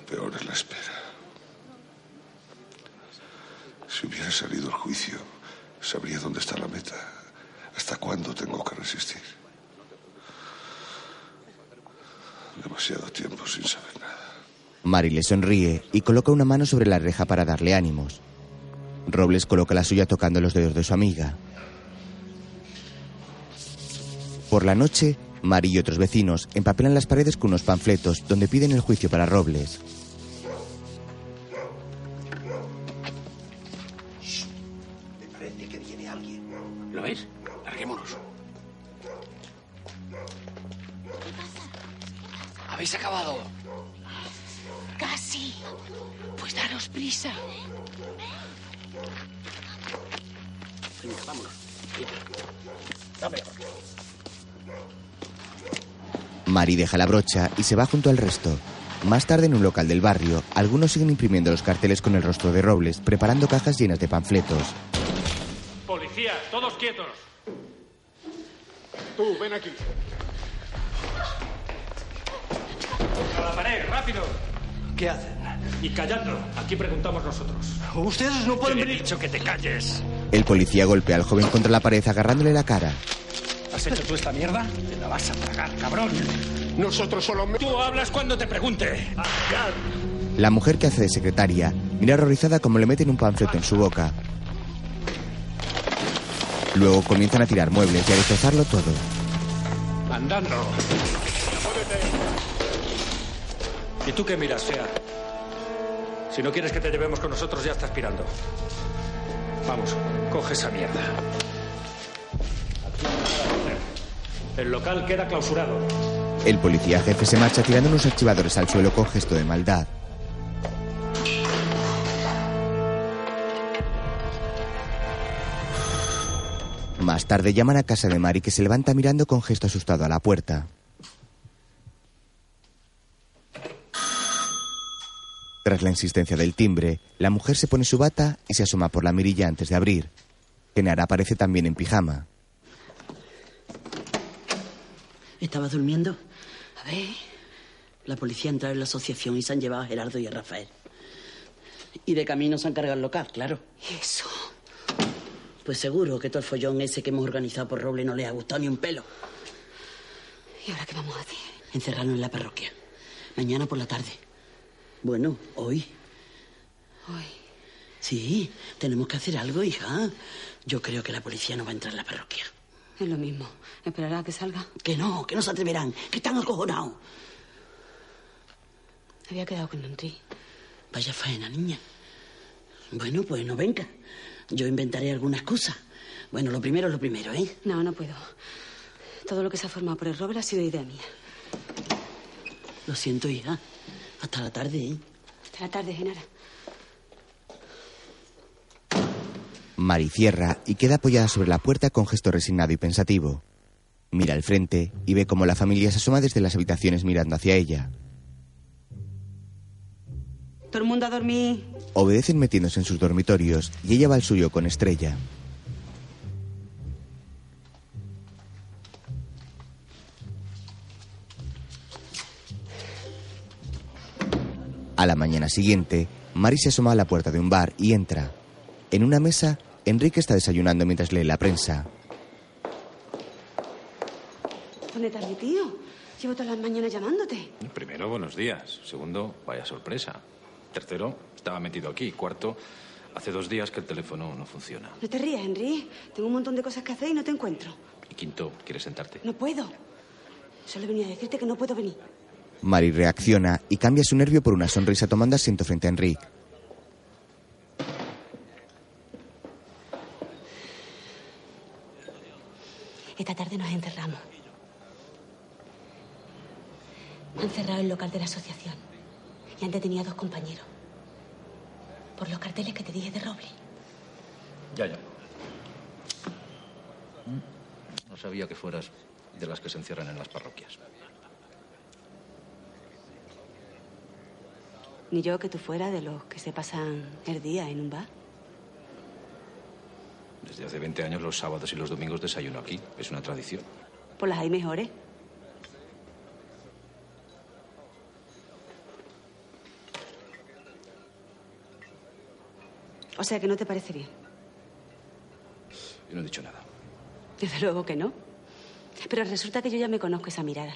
Peor es la espera. Si hubiera salido el juicio, sabría dónde está la meta. ¿Hasta cuándo tengo que resistir? Demasiado tiempo sin saber nada. Mari le sonríe y coloca una mano sobre la reja para darle ánimos. Robles coloca la suya tocando los dedos de su amiga. Por la noche, Mari y otros vecinos empapelan las paredes con unos panfletos donde piden el juicio para Robles. Y se va junto al resto. Más tarde, en un local del barrio, algunos siguen imprimiendo los carteles con el rostro de Robles, preparando cajas llenas de panfletos. Policía, todos quietos. Tú, ven aquí. A la pared, rápido. ¿Qué hacen? Y calladlo. Aquí preguntamos nosotros. Ustedes no pueden venir. dicho que te calles. El policía golpea al joven contra la pared agarrándole la cara. ¿Has hecho tú esta mierda? Te la vas a tragar, cabrón. Nosotros solo... Tú hablas cuando te pregunte. La mujer que hace de secretaria mira horrorizada como le meten un panfleto en su boca. Luego comienzan a tirar muebles y a destrozarlo todo. Andando. ¿Y tú qué miras, fea? Si no quieres que te llevemos con nosotros, ya estás pirando. Vamos, coge esa mierda. El local queda clausurado. El policía jefe se marcha tirando unos archivadores al suelo con gesto de maldad. Más tarde llaman a casa de Mari que se levanta mirando con gesto asustado a la puerta. Tras la insistencia del timbre, la mujer se pone su bata y se asoma por la mirilla antes de abrir. Genara aparece también en pijama. ¿Estabas durmiendo? Ver. La policía ha entrado en la asociación y se han llevado a Gerardo y a Rafael. Y de camino se han cargado el local, claro. ¿Y eso? Pues seguro que todo el follón ese que hemos organizado por Roble no le ha gustado ni un pelo. ¿Y ahora qué vamos a hacer? Encerrarnos en la parroquia. Mañana por la tarde. Bueno, hoy. Hoy. Sí, tenemos que hacer algo, hija. Yo creo que la policía no va a entrar en la parroquia. Es lo mismo. Esperará a que salga. Que no, que no se atreverán, que están acojonados. Había quedado con Henry. Vaya faena, niña. Bueno, pues no venga. Yo inventaré alguna excusa. Bueno, lo primero es lo primero, ¿eh? No, no puedo. Todo lo que se ha formado por el Robert ha sido idea mía. Lo siento, hija. Hasta la tarde, ¿eh? Hasta la tarde, Genara. Mari cierra y queda apoyada sobre la puerta con gesto resignado y pensativo. Mira al frente y ve cómo la familia se asoma desde las habitaciones mirando hacia ella. Todo el mundo a dormir. Obedecen metiéndose en sus dormitorios y ella va al suyo con Estrella. A la mañana siguiente, Mari se asoma a la puerta de un bar y entra. En una mesa, Enrique está desayunando mientras lee la prensa. ¿Dónde está mi tío? Llevo todas las mañanas llamándote. Primero, buenos días. Segundo, vaya sorpresa. Tercero, estaba metido aquí. Cuarto, hace dos días que el teléfono no funciona. No te rías, Henry. Tengo un montón de cosas que hacer y no te encuentro. Y quinto, ¿quieres sentarte? No puedo. Solo venía a decirte que no puedo venir. Mari reacciona y cambia su nervio por una sonrisa tomando asiento frente a Enrique. Esta tarde nos encerramos. Han cerrado el local de la asociación y han detenido a dos compañeros. Por los carteles que te dije de Roble. Ya, ya. No sabía que fueras de las que se encierran en las parroquias. Ni yo que tú fuera de los que se pasan el día en un bar. Desde hace 20 años los sábados y los domingos desayuno aquí. Es una tradición. Pues las hay mejores. O sea que no te parece bien. Yo no he dicho nada. Desde luego que no. Pero resulta que yo ya me conozco esa mirada.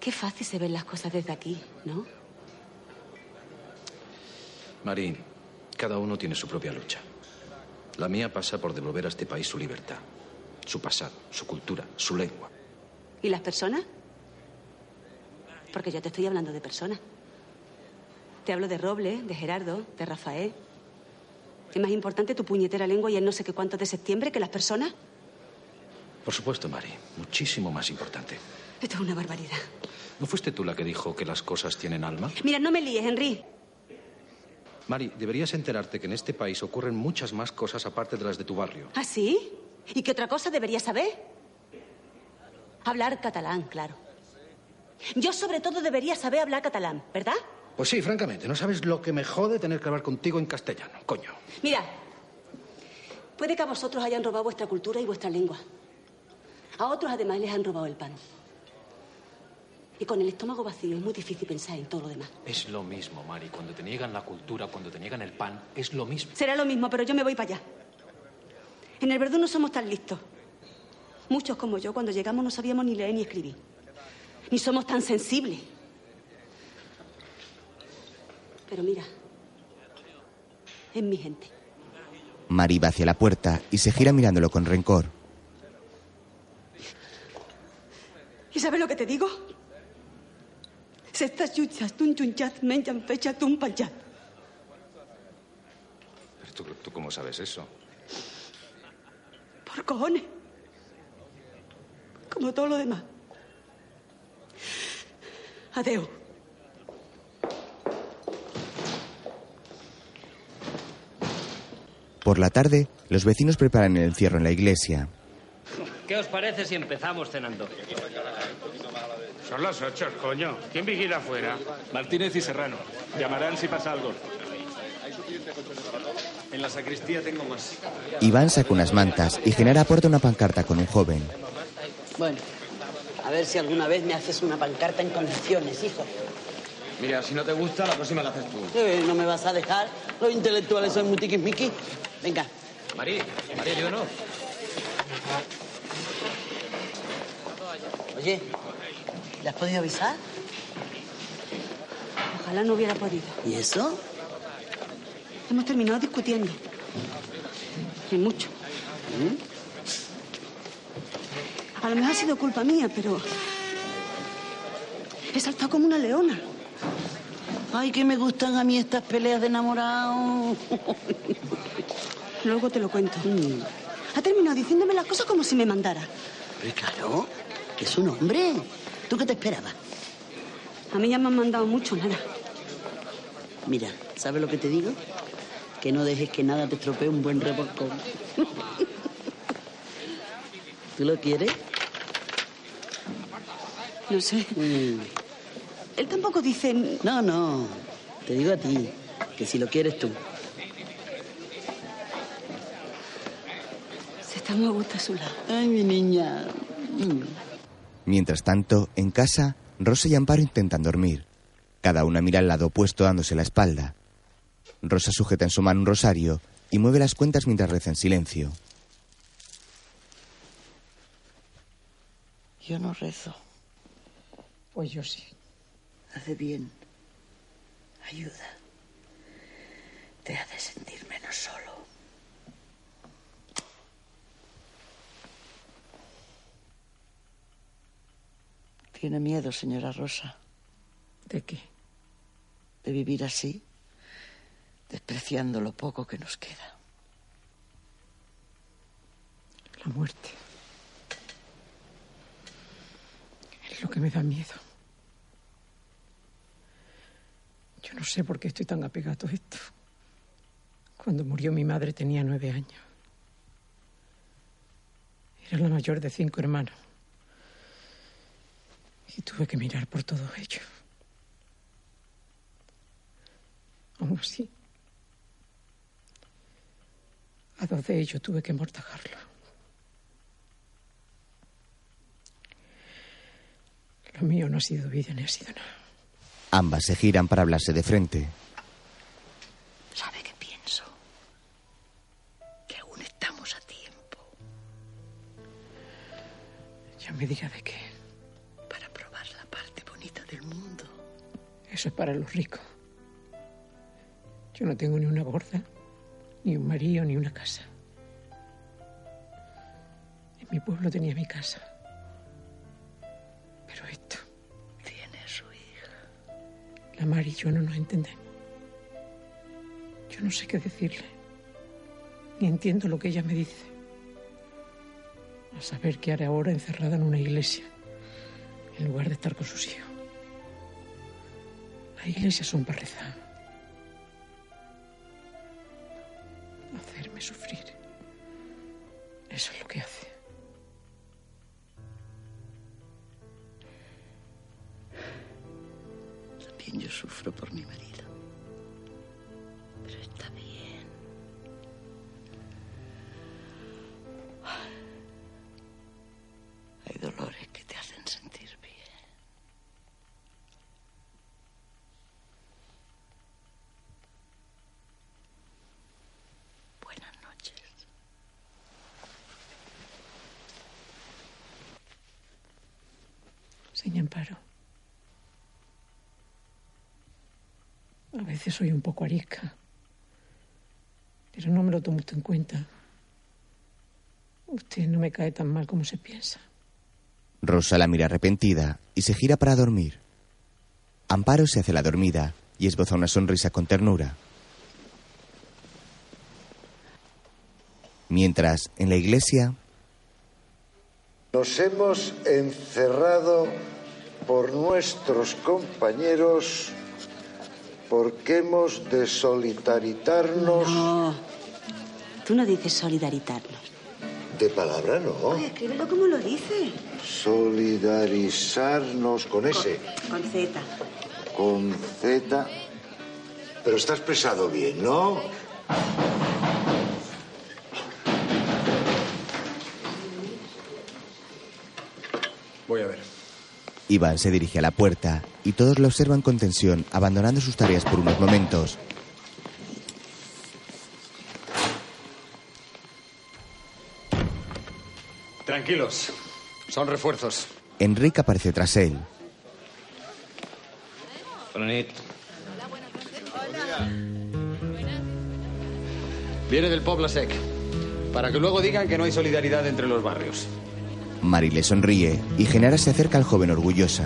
Qué fácil se ven las cosas desde aquí, ¿no? Marín, cada uno tiene su propia lucha. La mía pasa por devolver a este país su libertad, su pasado, su cultura, su lengua. ¿Y las personas? Porque yo te estoy hablando de personas. Te hablo de Roble, de Gerardo, de Rafael. ¿Es más importante tu puñetera lengua y el no sé qué cuánto de septiembre que las personas? Por supuesto, Mari, muchísimo más importante. Esto es una barbaridad. ¿No fuiste tú la que dijo que las cosas tienen alma? Mira, no me líes, Henry. Mari, deberías enterarte que en este país ocurren muchas más cosas aparte de las de tu barrio. ¿Ah, sí? ¿Y qué otra cosa deberías saber? Hablar catalán, claro. Yo sobre todo debería saber hablar catalán, ¿verdad? Pues sí, francamente, no sabes lo que me jode tener que hablar contigo en castellano, coño. Mira, puede que a vosotros hayan robado vuestra cultura y vuestra lengua. A otros además les han robado el pan. Y con el estómago vacío es muy difícil pensar en todo lo demás. Es lo mismo, Mari. Cuando te niegan la cultura, cuando te niegan el pan, es lo mismo. Será lo mismo, pero yo me voy para allá. En el Verdún no somos tan listos. Muchos como yo, cuando llegamos no sabíamos ni leer ni escribir. Ni somos tan sensibles. Pero mira, es mi gente. Mari va hacia la puerta y se gira mirándolo con rencor. ¿Y sabes lo que te digo? Pero ¿tú, ¿Tú cómo sabes eso? Por cojones. Como todo lo demás. Adeo. Por la tarde, los vecinos preparan el encierro en la iglesia. ¿Qué os parece si empezamos cenando? Son las ocho, coño. ¿Quién vigila afuera? Martínez y Serrano. Llamarán si pasa algo. En la sacristía tengo más. Iván saca unas mantas y Genara aporta una pancarta con un joven. Bueno, a ver si alguna vez me haces una pancarta en condiciones, hijo. Mira, si no te gusta, la próxima la haces tú. Eh, ¿No me vas a dejar? Los intelectuales son muy tiquismiquis. Venga. María, María, yo no. Oye, ¿le has podido avisar? Ojalá no hubiera podido. ¿Y eso? Hemos terminado discutiendo. Y mucho. A lo mejor ha sido culpa mía, pero. He saltado como una leona. Ay, que me gustan a mí estas peleas de enamorados. Luego te lo cuento. Ha terminado diciéndome las cosas como si me mandara. Pero claro, que es un hombre. ¿Tú qué te esperabas? A mí ya me han mandado mucho, nada. Mira, ¿sabes lo que te digo? Que no dejes que nada te estropee un buen revolcón. <laughs> ¿Tú lo quieres? No sé. Él tampoco dice... No, no. Te digo a ti, que si lo quieres tú. Se está muy a gusto a su lado. Ay, mi niña. Mm. Mientras tanto, en casa, Rosa y Amparo intentan dormir. Cada una mira al lado opuesto dándose la espalda. Rosa sujeta en su mano un rosario y mueve las cuentas mientras reza en silencio. Yo no rezo. Pues yo sí. Hace bien. Ayuda. Te hace sentir menos solo. Tiene miedo, señora Rosa. ¿De qué? De vivir así, despreciando lo poco que nos queda. La muerte. Es lo que me da miedo. Yo no sé por qué estoy tan apegado a esto. Cuando murió mi madre tenía nueve años. Era la mayor de cinco hermanos. Y tuve que mirar por todo ello. Aún así, a dos de ellos tuve que mortajarlo. Lo mío no ha sido vida ni ha sido nada. Ambas se giran para hablarse de frente. ¿Sabe qué pienso? Que aún estamos a tiempo Ya me dirá de qué. Eso es para los ricos. Yo no tengo ni una gorda, ni un marido, ni una casa. En mi pueblo tenía mi casa. Pero esto, Tiene su hija. la Mar y yo no nos entendemos. Yo no sé qué decirle. Ni entiendo lo que ella me dice. A saber qué hará ahora encerrada en una iglesia, en lugar de estar con sus hijos. Las iglesias son para rezar. Hacerme sufrir. Eso es lo que hace. También yo sufro por mi marido. Soy un poco arisca. Pero no me lo tomo usted en cuenta. Usted no me cae tan mal como se piensa. Rosa la mira arrepentida y se gira para dormir. Amparo se hace la dormida y esboza una sonrisa con ternura. Mientras, en la iglesia, Nos hemos encerrado por nuestros compañeros porque hemos de solidaritarnos. No. Tú no dices solidaritarnos. De palabra no. Oye, escríbelo como lo dice. Solidarizarnos con ese, Con Z. con Z. Pero está expresado bien, ¿no? Iván se dirige a la puerta y todos lo observan con tensión, abandonando sus tareas por unos momentos. Tranquilos. Son refuerzos. Enrique aparece tras él. Viene del Pobla Sec. Para que luego digan que no hay solidaridad entre los barrios. Mari le sonríe y Genara se acerca al joven orgullosa.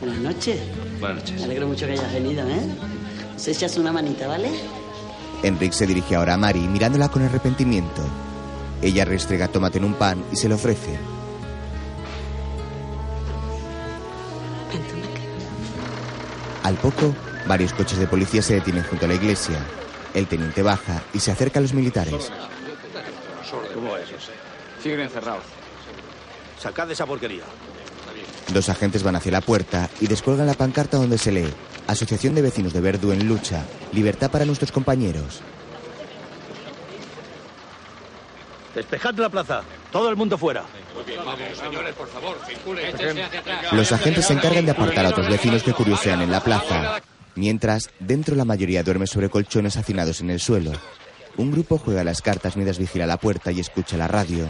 Buenas noches. Buenas noches. Me alegro mucho que hayas venido, ¿eh? Se echas una manita, ¿vale? Enrique se dirige ahora a Mari mirándola con arrepentimiento. Ella restrega tomate en un pan y se lo ofrece. Al poco, varios coches de policía se detienen junto a la iglesia. El teniente baja y se acerca a los militares. ¿Cómo es? Siguen encerrados. Sacad esa porquería. Dos agentes van hacia la puerta y descuelgan la pancarta donde se lee Asociación de Vecinos de Verdú en lucha. Libertad para nuestros compañeros. Despejad la plaza. Todo el mundo fuera. Vamos, señores, por favor, circulen. Los agentes se encargan de apartar a otros vecinos que curiosean en la plaza. Mientras, dentro la mayoría duerme sobre colchones hacinados en el suelo. Un grupo juega las cartas mientras vigila la puerta y escucha la radio.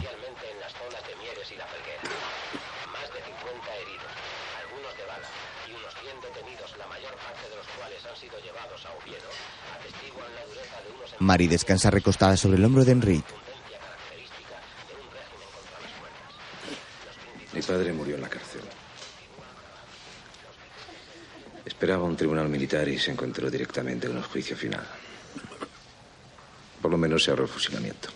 Mari descansa recostada sobre el hombro de Enrique. Mi padre murió en la cárcel. Esperaba un tribunal militar y se encontró directamente con el juicio final. Por lo menos se ahorró el fusilamiento.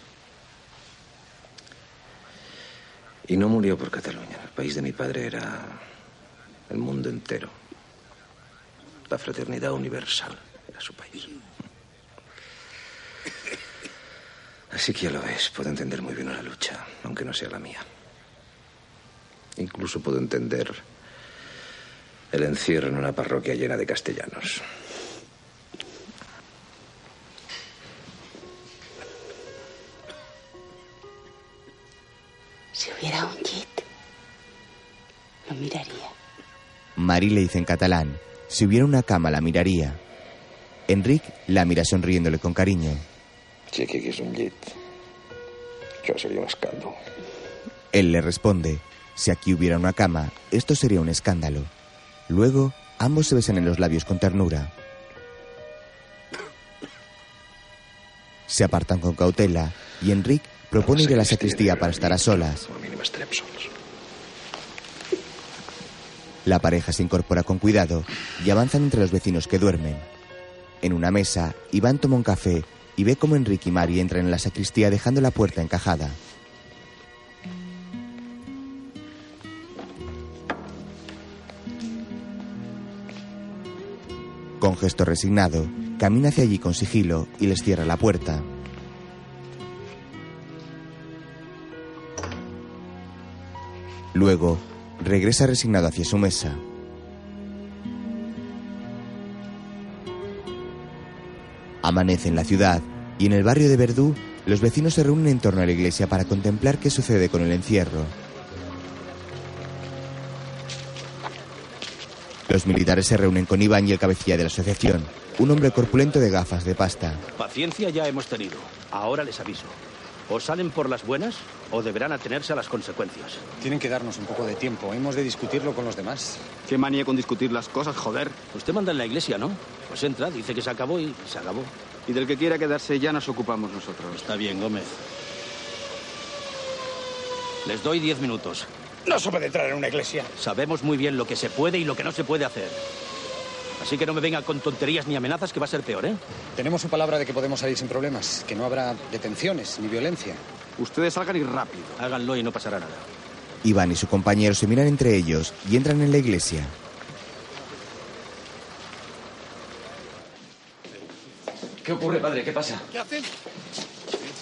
Y no murió por Cataluña. El país de mi padre era el mundo entero. La fraternidad universal era su país. Así que ya lo ves, puedo entender muy bien una lucha, aunque no sea la mía. Incluso puedo entender el encierro en una parroquia llena de castellanos. Si hubiera un JIT, lo miraría. Mari le dice en catalán. Si hubiera una cama la miraría. Enrique la mira sonriéndole con cariño. Si aquí hagués un llit, això seria un escàndol. Él le responde, si aquí hubiera una cama, esto sería un escándalo. Luego, ambos se besan en los labios con ternura. Se apartan con cautela y Enrique propone ir a la sacristía para estar a solas. La pareja se incorpora con cuidado y avanzan entre los vecinos que duermen. En una mesa, Iván toma un café y ve cómo Enrique y Mari entran en la sacristía dejando la puerta encajada. Con gesto resignado, camina hacia allí con sigilo y les cierra la puerta. Luego, regresa resignado hacia su mesa. Amanece en la ciudad y en el barrio de Verdú los vecinos se reúnen en torno a la iglesia para contemplar qué sucede con el encierro. Los militares se reúnen con Iván y el cabecilla de la asociación, un hombre corpulento de gafas de pasta. Paciencia ya hemos tenido. Ahora les aviso. O salen por las buenas o deberán atenerse a las consecuencias. Tienen que darnos un poco de tiempo. Hemos de discutirlo con los demás. Qué manía con discutir las cosas, joder. Usted manda en la iglesia, ¿no? Pues entra, dice que se acabó y se acabó. Y del que quiera quedarse ya nos ocupamos nosotros. Está bien, Gómez. Les doy diez minutos. No se puede entrar en una iglesia. Sabemos muy bien lo que se puede y lo que no se puede hacer. Así que no me vengan con tonterías ni amenazas, que va a ser peor, ¿eh? Tenemos su palabra de que podemos salir sin problemas, que no habrá detenciones ni violencia. Ustedes salgan y rápido. Háganlo y no pasará nada. Iván y su compañero se miran entre ellos y entran en la iglesia. ¿Qué ocurre, padre? ¿Qué pasa? ¿Qué hacen?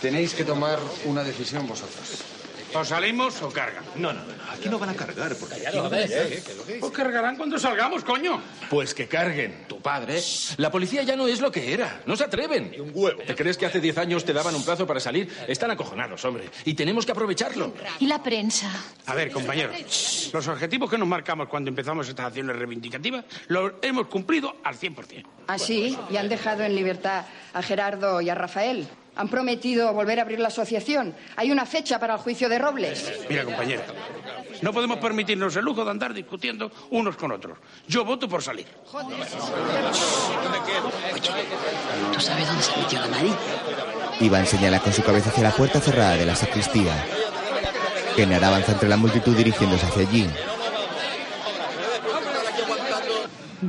Tenéis que tomar una decisión vosotros. ¿O salimos o cargan? No, no, no. Aquí no van a cargar, porque aquí Ya lo ves, ¿eh? Pues cargarán cuando salgamos, coño. Pues que carguen. Tu padre. La policía ya no es lo que era. No se atreven. un huevo. ¿Te crees que hace 10 años te daban un plazo para salir? Están acojonados, hombre. Y tenemos que aprovecharlo. ¿Y la prensa? A ver, compañeros, los objetivos que nos marcamos cuando empezamos estas acciones reivindicativas los hemos cumplido al 100%. Así, y han dejado en libertad a Gerardo y a Rafael. Han prometido volver a abrir la asociación. Hay una fecha para el juicio de Robles. Mira, compañero, no podemos permitirnos el lujo de andar discutiendo unos con otros. Yo voto por salir. ¿Tú sabes dónde se metió la Mari? Iván señala con su cabeza hacia la puerta cerrada de la sacristía. Genara avanza entre la multitud dirigiéndose hacia allí.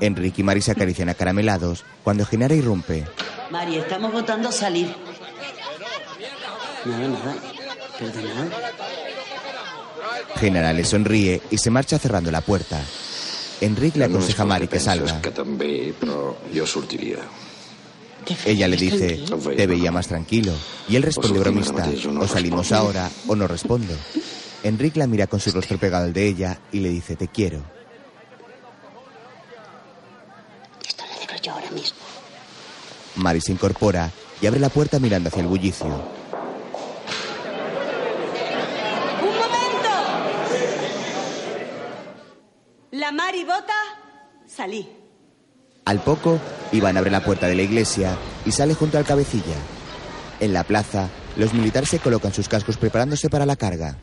Enrique y Mari se acarician acaramelados cuando Genara irrumpe. Mari, estamos votando salir. Nada, nada. Perdonad. Genara le sonríe y se marcha cerrando la puerta. Enrique le aconseja a Mari que salga. que també, però jo sortiria. Ella le dice, te veía más tranquilo. Y él responde bromista, o salimos ahora o no respondo. Enrique la mira con su rostro pegado al de ella y le dice, te quiero. Esto lo digo yo ahora mismo. Mari se incorpora y abre la puerta mirando hacia el bullicio. ¡Un momento! La Mari vota, salí. Al poco, Iván abre la puerta de la iglesia y sale junto al cabecilla. En la plaza, los militares se colocan sus cascos preparándose para la carga.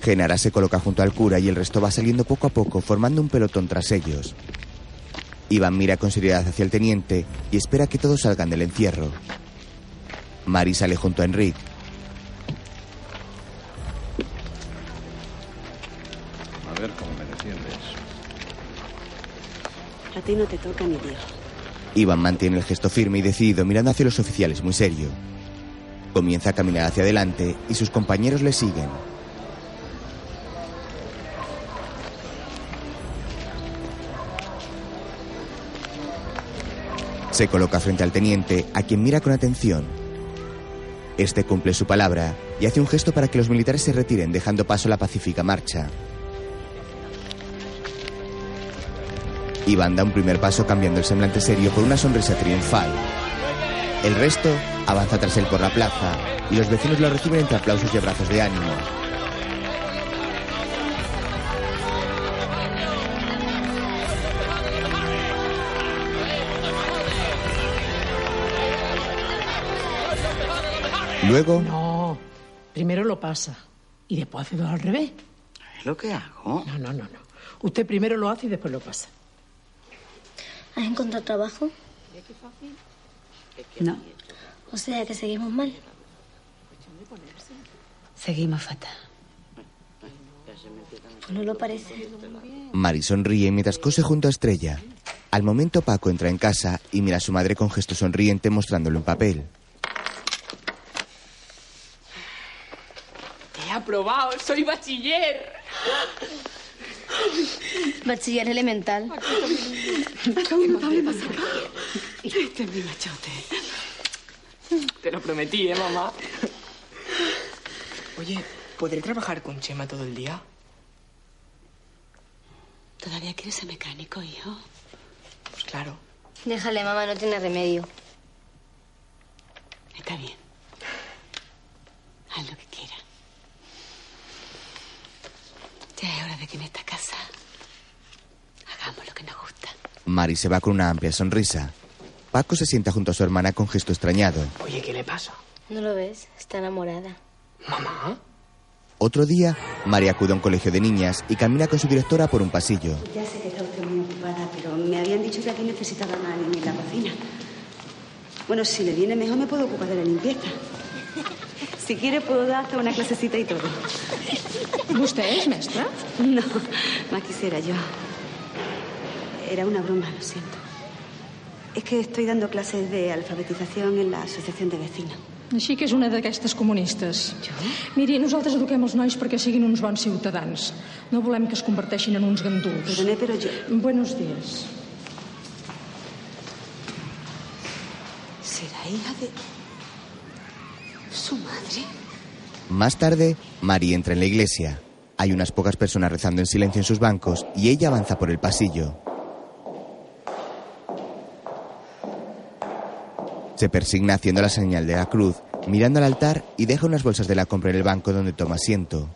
Genara se coloca junto al cura y el resto va saliendo poco a poco, formando un pelotón tras ellos. Iván mira con seriedad hacia el teniente y espera que todos salgan del encierro. Mari sale junto a Enrique. Ti no te Dios. Iván mantiene el gesto firme y decidido mirando hacia los oficiales muy serio. Comienza a caminar hacia adelante y sus compañeros le siguen. Se coloca frente al teniente, a quien mira con atención. Este cumple su palabra y hace un gesto para que los militares se retiren, dejando paso a la pacífica marcha. Iván da un primer paso cambiando el semblante serio por una sonrisa triunfal. El resto avanza tras él por la plaza y los vecinos lo reciben entre aplausos y abrazos de ánimo. Luego, No, primero lo pasa y después hace dos al revés. Es lo que hago. No, no, no, no. Usted primero lo hace y después lo pasa. ¿Has encontrado trabajo? No, O sea que seguimos mal. seguimos fatal. Pues no lo parece. Mari sonríe mientras cose junto a Estrella. Al momento Paco entra en casa y mira a su madre con gesto sonriente mostrándole un papel. He aprobado, soy bachiller. Bachiller elemental. Este es mi machote. Te lo prometí, ¿eh, mamá? Oye, ¿podré trabajar con Chema todo el día? ¿Todavía quieres ser mecánico, hijo? Pues claro. Déjale, mamá, no tiene remedio. Está bien. Haz lo que quieras. Ya es hora de que en esta casa hagamos lo que nos gusta. Mari se va con una amplia sonrisa. Paco se sienta junto a su hermana con gesto extrañado. Oye, ¿qué le pasa? ¿No lo ves? Está enamorada. ¿Mamá? Otro día, Mari acude a un colegio de niñas y camina con su directora por un pasillo. Ya sé que está usted muy ocupada, pero me habían dicho que aquí necesitaban a alguien en la cocina. Bueno, si le viene mejor me puedo ocupar de la limpieza. Si quiere puedo dar hasta una clasecita y todo. ¿Usted es maestra? No, más quisiera yo. Era una broma, lo siento. Es que estoy dando clases de alfabetización en la Asociación de Vecinos. Així que és una d'aquestes comunistes. Jo? Miri, nosaltres eduquem els nois perquè siguin uns bons ciutadans. No volem que es converteixin en uns ganduls. Perdone, però jo... Buenos días. ¿Será hija de...? Más tarde, Mari entra en la iglesia. Hay unas pocas personas rezando en silencio en sus bancos y ella avanza por el pasillo. Se persigna haciendo la señal de la cruz, mirando al altar y deja unas bolsas de la compra en el banco donde toma asiento.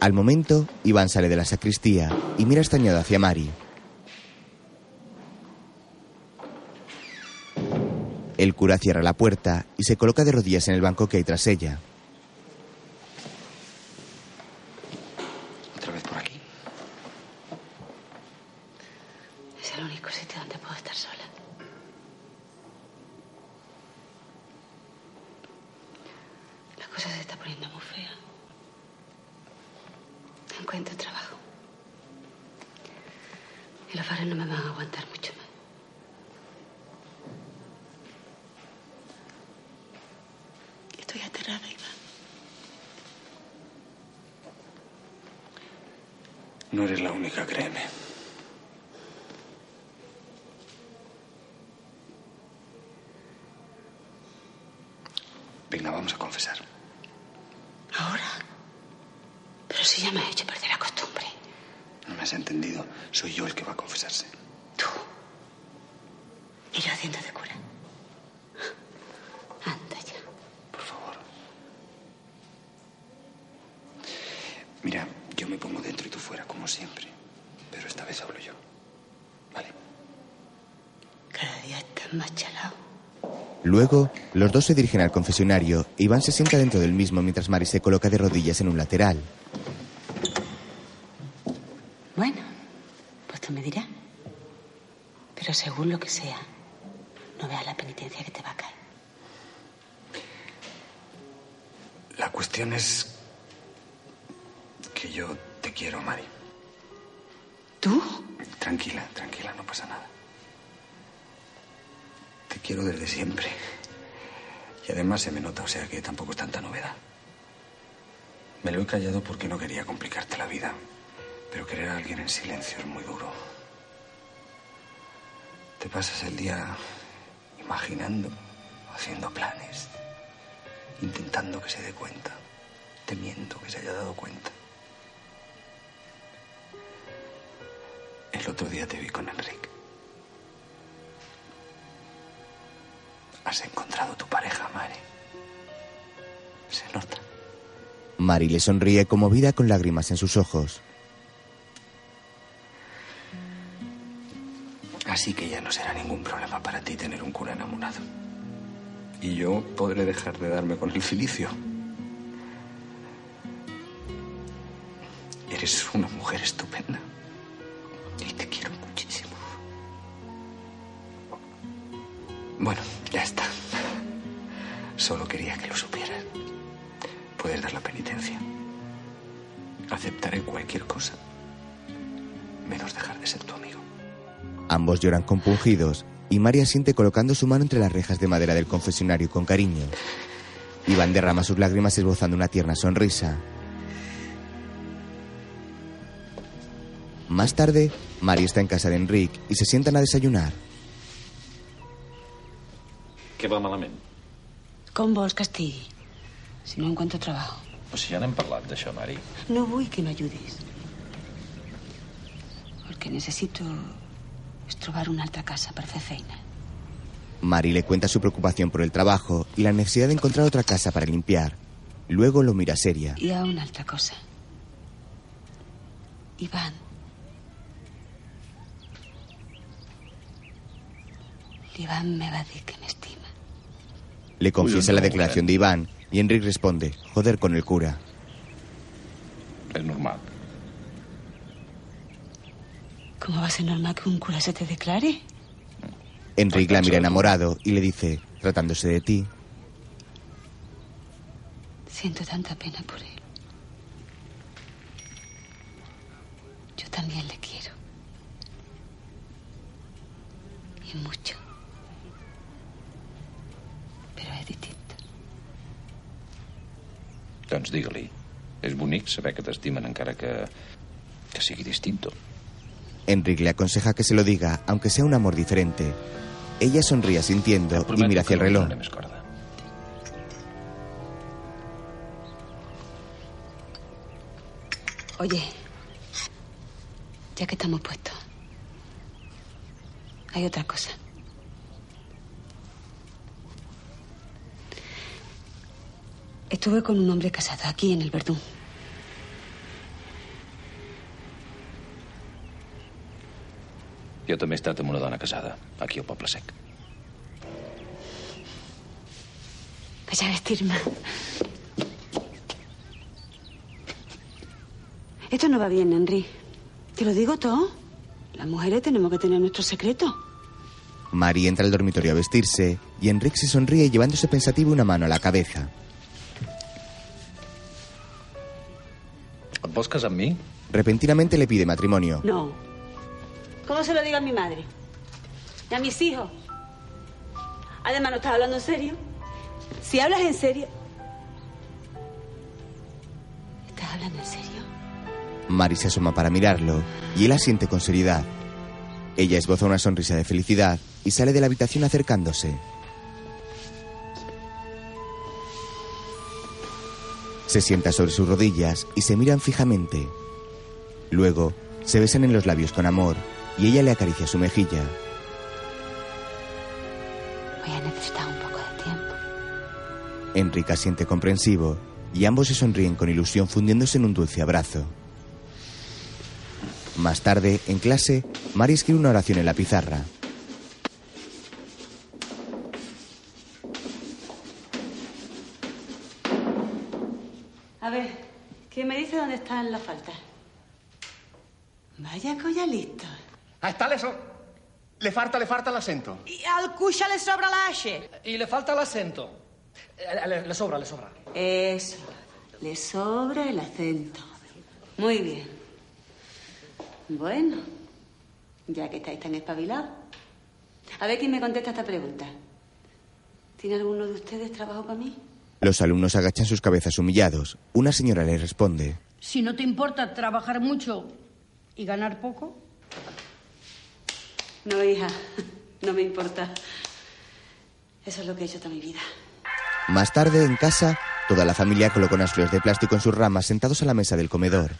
Al momento, Iván sale de la sacristía y mira extrañado hacia Mari. El cura cierra la puerta y se coloca de rodillas en el banco que hay tras ella. Otra vez por aquí. Es el único sitio donde puedo estar sola. La cosa se está poniendo muy fea. No encuentro trabajo. Y los bares no me van a aguantar Iván. No eres la única, créeme. Venga, vamos a confesar. ¿Ahora? Pero si ya me has hecho perder la costumbre. No me has entendido. Soy yo el que va a confesarse. Y yo haciendo de cura. Anda ya. Por favor. Mira, yo me pongo dentro y tú fuera, como siempre. Pero esta vez hablo yo. Cada día estás más chalado. Luego, los dos se dirigen al confesionario. Iván se sienta dentro del mismo mientras Mari se coloca de rodillas en un lateral. Bueno, pues tú me dirás. Pero según lo que sea, no veas la penitencia que te va a caer. La cuestión es que yo te quiero, Mari. ¿Tú? Tranquila, tranquila, no pasa nada. Te quiero desde siempre. Y además se me nota, o sea que tampoco es tanta novedad. Me lo he callado porque no quería complicarte la vida. Pero querer a alguien en silencio es muy duro. Te pasas el día imaginando, haciendo planes, intentando que se dé cuenta, temiendo que se haya dado cuenta. El otro día te vi con Enrique. Has encontrado tu pareja, Mari. Se nota. Mari le sonríe conmovida con lágrimas en sus ojos. Así que ya no será ningún problema para ti tener un cura enamorado. Y yo podré dejar de darme con el filicio. Eres una mujer estupenda. Bueno, ya está. Solo quería que lo supieras. Puedes dar la penitencia. Aceptaré cualquier cosa. Menos dejar de ser tu amigo. Ambos lloran compungidos y María siente colocando su mano entre las rejas de madera del confesionario con cariño. Iván derrama sus lágrimas esbozando una tierna sonrisa. Más tarde, María está en casa de Enrique y se sientan a desayunar. Què va malament? Com vols que estigui? Si no encuentro trabajo. Però si ja n'hem parlat d'això, Mari. No vull que m'ajudis. El que necessito és trobar una altra casa per fer feina. Mari le cuenta su preocupación por el trabajo y la necesidad de encontrar otra casa para limpiar. Luego lo mira seria. Hi ha una altra cosa. Ivan. L'Ivan me va dir que m'estima. Le confiesa la declaración de Iván y Enrique responde, joder con el cura. És normal. ¿Cómo va a ser normal que un cura se te declare? Enrique la mira enamorado y le dice, tratándose de ti, Siento tanta pena por él. Yo también le quiero. Y mucho. Però és distinto. Doncs digue-li. És bonic saber que t'estimen encara que, que sigui distinto. Enrique le aconseja que se lo diga, aunque sea un amor diferente. Ella sonríe sintiendo y mira hacia el reloj. Oye, ya que estamos puestos, hay otra cosa. Estuve con un hombre casado aquí en el Verdún. Jo també he estat amb una dona casada, aquí al Poble Sec. Vaya a vestirme. Esto no va bien, Henry. Te lo digo todo. Las mujeres tenemos que tener nuestro secreto. Mari entra al dormitorio a vestirse y Enrique se sonríe llevándose pensativo una mano a la cabeza. Et vols casar amb mi? Repentinamente le pide matrimonio. No. ¿Cómo se lo digo a mi madre? Y a mis hijos. Además, ¿no estás hablando en serio? Si hablas en serio. ¿Estás hablando en serio? Mari se asoma para mirarlo y él asiente con seriedad. Ella esboza una sonrisa de felicidad y sale de la habitación acercándose. Se sienta sobre sus rodillas y se miran fijamente. Luego se besan en los labios con amor y ella le acaricia su mejilla. Voy a necesitar un poco de tiempo. Enrique asiente comprensivo y ambos se sonríen con ilusión fundiéndose en un dulce abrazo. Más tarde, en clase, Mari escribe una oración en la pizarra. A ver, ¿quién me dice dónde están las faltas? Vaya que ya listo. A esta le, so- le falta, le falta l'acento. I al cuixa le sobra la H. Y le falta el acento. Eh, Le, le sobra, le sobra. Eso. Le sobra el acento. Muy bien. Bueno, ya que estáis tan espabilados. A ver quién me contesta esta pregunta. ¿Tiene alguno de ustedes trabajo para mí? Los alumnos agachan sus cabezas humillados. Una señora le responde. Si no te importa trabajar mucho y ganar poco, no, hija, <laughs> no me importa. Eso es lo que he hecho toda mi vida. Más tarde, en casa, toda la familia colocó unas flores de plástico en sus ramas sentados a la mesa del comedor.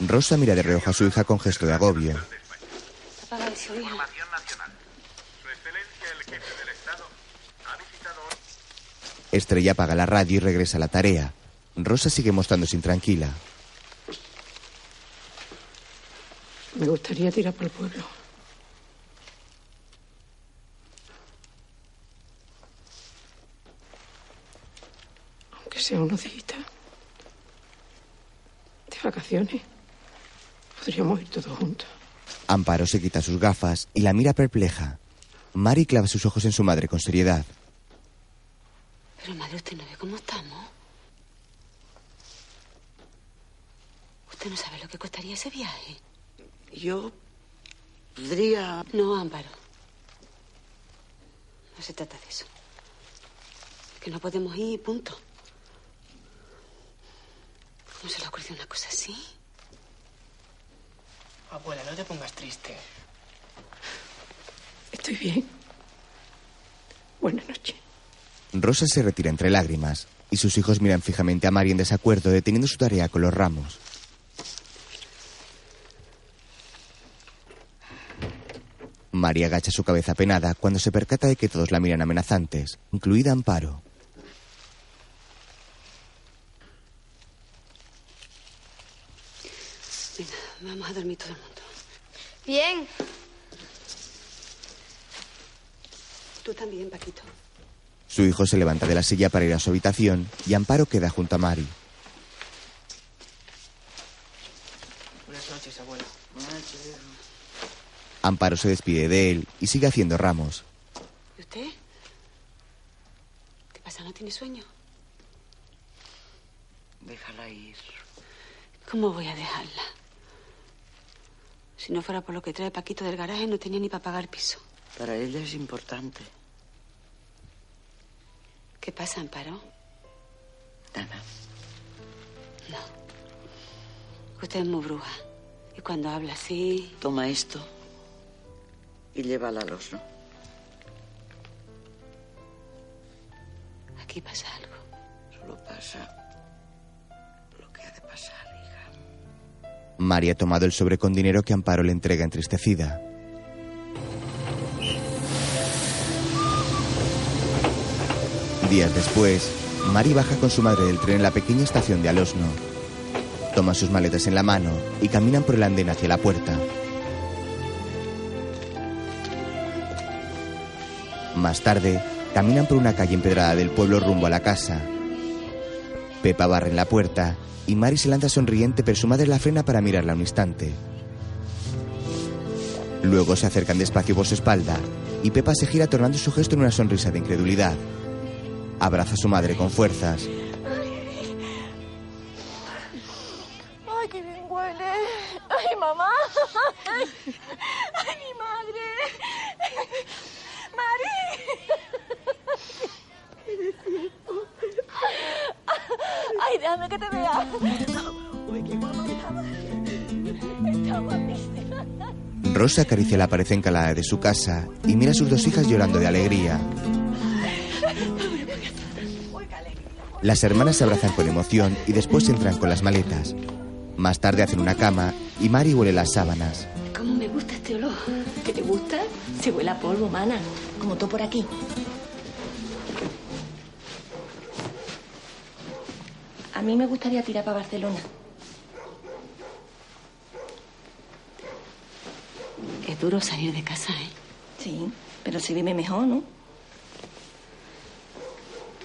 Rosa mira de reojo a su hija con gesto de agobio. Apaga. Estrella apaga la radio y regresa a la tarea. Rosa sigue mostrándose intranquila. Me gustaría tirar por el pueblo. Aunque sea unos días. De vacaciones. Podríamos ir todos juntos. Amparo se quita sus gafas y la mira perpleja. Mari clava sus ojos en su madre con seriedad. Pero madre, ¿usted no ve cómo estamos? Usted no sabe lo que costaría ese viaje. Yo podría... No, Amparo. No se trata de eso. Que no podemos ir, punto. ¿Cómo se le ocurrió una cosa así? Abuela, no te pongas triste. Estoy bien. Buenas noches. Rosa se retira entre lágrimas y sus hijos miran fijamente a Mari en desacuerdo, deteniendo su tarea con los ramos. Mari agacha su cabeza penada cuando se percata de que todos la miran amenazantes, incluida Amparo. Venga, vamos a dormir todo el mundo. Bien. Tú también, Paquito. Su hijo se levanta de la silla para ir a su habitación y Amparo queda junto a Mari. Buenas noches, abuela. Amparo se despide de él y sigue haciendo ramos. ¿Y usted? ¿Qué pasa? ¿No tiene sueño? Déjala ir. ¿Cómo voy a dejarla? Si no fuera por lo que trae Paquito del garaje, no tenía ni para pagar piso. Para ella es importante. ¿Qué pasa, Amparo? Nada. No. Usted es muy bruja. Y cuando habla así... Toma esto y llévala al horno. Aquí pasa algo. Solo pasa lo que ha de pasar. Mari ha tomado el sobre con dinero que Amparo le entrega entristecida. Días después, Mari baja con su madre del tren en la pequeña estación de Alosno. Toman sus maletas en la mano y caminan por el andén hacia la puerta. Más tarde, caminan por una calle empedrada del pueblo rumbo a la casa. Pepa barre en la puerta y Mari se lanza sonriente, pero su madre la frena para mirarla un instante. Luego se acercan despacio por su espalda y Pepa se gira tornando su gesto en una sonrisa de incredulidad. Abraza a su madre con fuerzas. Rosa acaricia la pared encalada de su casa y mira a sus dos hijas llorando de alegría. Las hermanas se abrazan con emoción y después entran con las maletas. Más tarde hacen una cama y Mari huele las sábanas. ¿Cómo me gusta este olor? ¿Qué te gusta? Se huele a polvo, mana. Como todo por aquí. A mí me gustaría tirar para Barcelona. Duro salir de casa, ¿eh? Sí, pero se vive mejor, ¿no?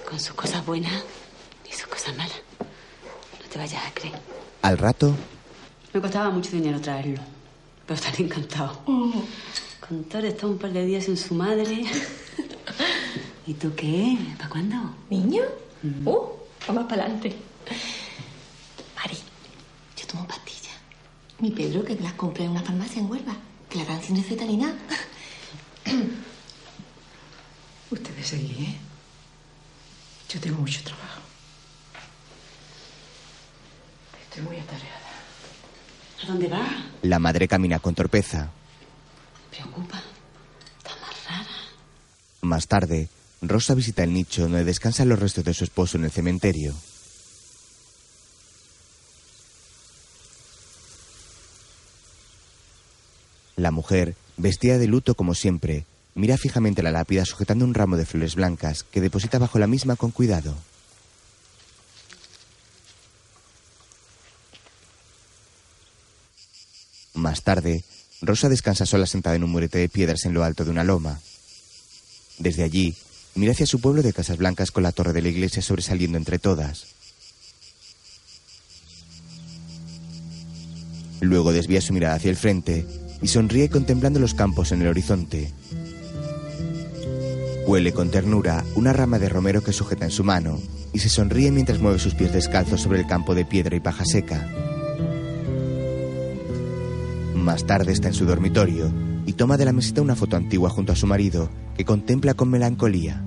Con sus cosas buenas y sus cosas malas. No te vayas a creer. Al rato, Me costaba mucho dinero traerlo. Pero están encantados. Contar está un par de días sin su madre. ¿Y tú qué? ¿Para cuándo? ¿Niño? Uh, vamos para adelante. Mari, yo tomo pastillas. Mi Pedro que me las compré en una farmacia en Huelva. Dan sin receta ni nada. <clears throat> Ustedes seguí, ¿eh? Yo tengo mucho trabajo. Estoy muy atareada. ¿A dónde va? la madre camina con torpeza. Preocupa. Más tarde, Rosa visita el nicho donde descansan los restos de su esposo en el cementerio. La mujer, vestida de luto como siempre, mira fijamente la lápida sujetando un ramo de flores blancas que deposita bajo la misma con cuidado. Más tarde, Rosa descansa sola sentada en un murete de piedras en lo alto de una loma. Desde allí, mira hacia su pueblo de casas blancas con la torre de la iglesia sobresaliendo entre todas. Luego desvía su mirada hacia el frente y sonríe contemplando los campos en el horizonte. Huele con ternura una rama de romero que sujeta en su mano y se sonríe mientras mueve sus pies descalzos sobre el campo de piedra y paja seca. Más tarde está en su dormitorio y toma de la mesita una foto antigua junto a su marido que contempla con melancolía.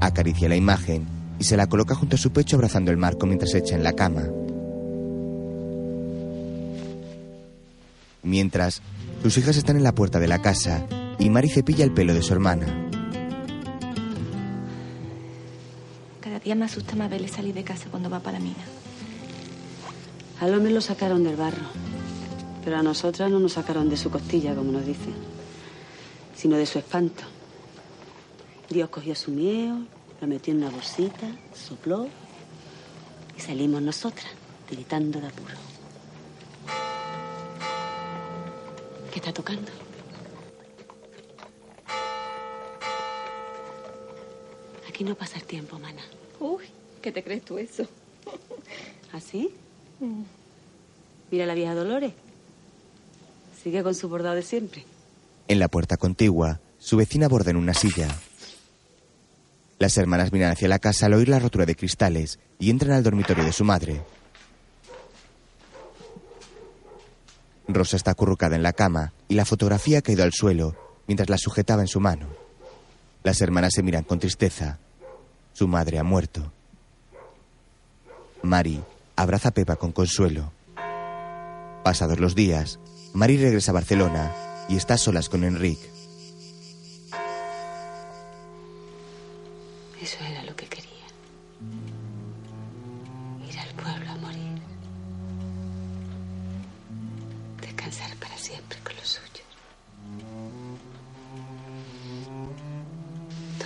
Acaricia la imagen y se la coloca junto a su pecho abrazando el marco mientras se echa en la cama. Mientras, sus hijas están en la puerta de la casa y Mari cepilla el pelo de su hermana. Cada día me asusta más verle salir de casa cuando va para la mina. Al hombre lo sacaron del barro, pero a nosotras no nos sacaron de su costilla, como nos dicen, sino de su espanto. Dios cogió su miedo, lo metió en una bolsita, sopló y salimos nosotras, gritando de apuro. ¿Qué está tocando? Aquí no pasa el tiempo, mana. Uy, ¿qué te crees tú eso? <laughs> ¿Así? Mira la vieja Dolores. Sigue con su bordado de siempre. En la puerta contigua, su vecina borda en una silla. Las hermanas miran hacia la casa al oír la rotura de cristales y entran al dormitorio de su madre. Rosa está acurrucada en la cama y la fotografía ha caído al suelo mientras la sujetaba en su mano. Las hermanas se miran con tristeza. Su madre ha muerto. Mari abraza a Pepa con consuelo. Pasados los días, Mari regresa a Barcelona y está a solas con Enrique. Eso era lo que quería.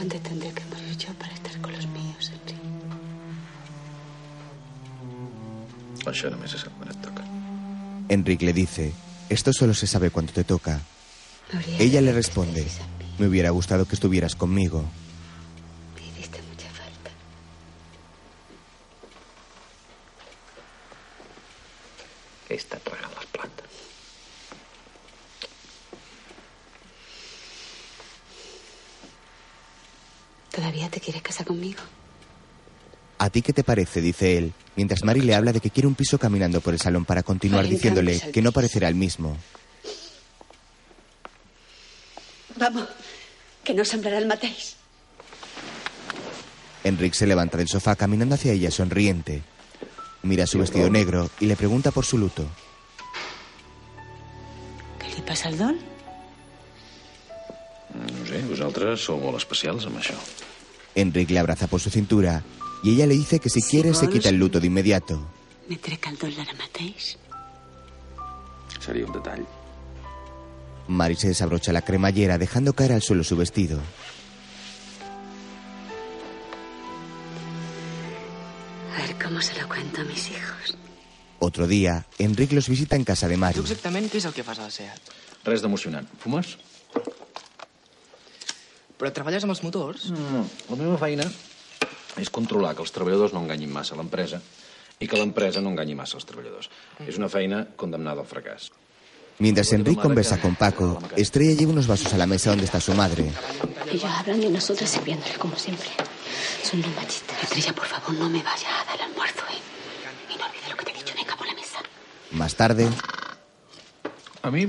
¿Dónde tendré que morir yo para estar con los míos, Enrique? Això només sap quan et toca. Enrique le dice, esto solo se sabe cuando te toca. Ella le responde, me hubiera gustado que estuvieras conmigo. Me hiciste mucha falta. He estat regant les plantes. ¿Todavía te quieres casar conmigo? ¿A ti qué te parece? dice él, mientras Mari le habla de que quiere un piso caminando por el salón para continuar diciéndole que no parecerá el mismo. Vamos, que no sembrará el matéis. Enrique se levanta del sofá caminando hacia ella sonriente. Mira su vestido negro y le pregunta por su luto. ¿Qué le pasa al don? No sé, vosaltres sou molt especials amb això. Enrique le abraza por su cintura y ella le dice que si quiere se quita el luto de inmediato. Me trec el la matéis. Seria un detall. Mari se desabrocha la cremallera dejando caer al suelo su vestido. A ver cómo se lo cuento a mis hijos. Otro día, Enrique los visita en casa de Mari. Tu exactament què és el que fas SEAT? Res d'emocionant. Fumes? Però treballes amb els motors? No, la meva feina és controlar que els treballadors no enganyin massa l'empresa i que l'empresa no enganyi massa els treballadors. És una feina condemnada al fracàs. Mientras Enrique conversa con Paco, Estrella lleva unos vasos a la mesa donde está su madre. Ellos hablan y nosotras sirviéndole como siempre. Son unos machistas. Estrella, por favor, no me vayas a dar el almuerzo, ¿eh? Y no olvides lo que te he dicho. Venga por la mesa. Más tarde, A mi...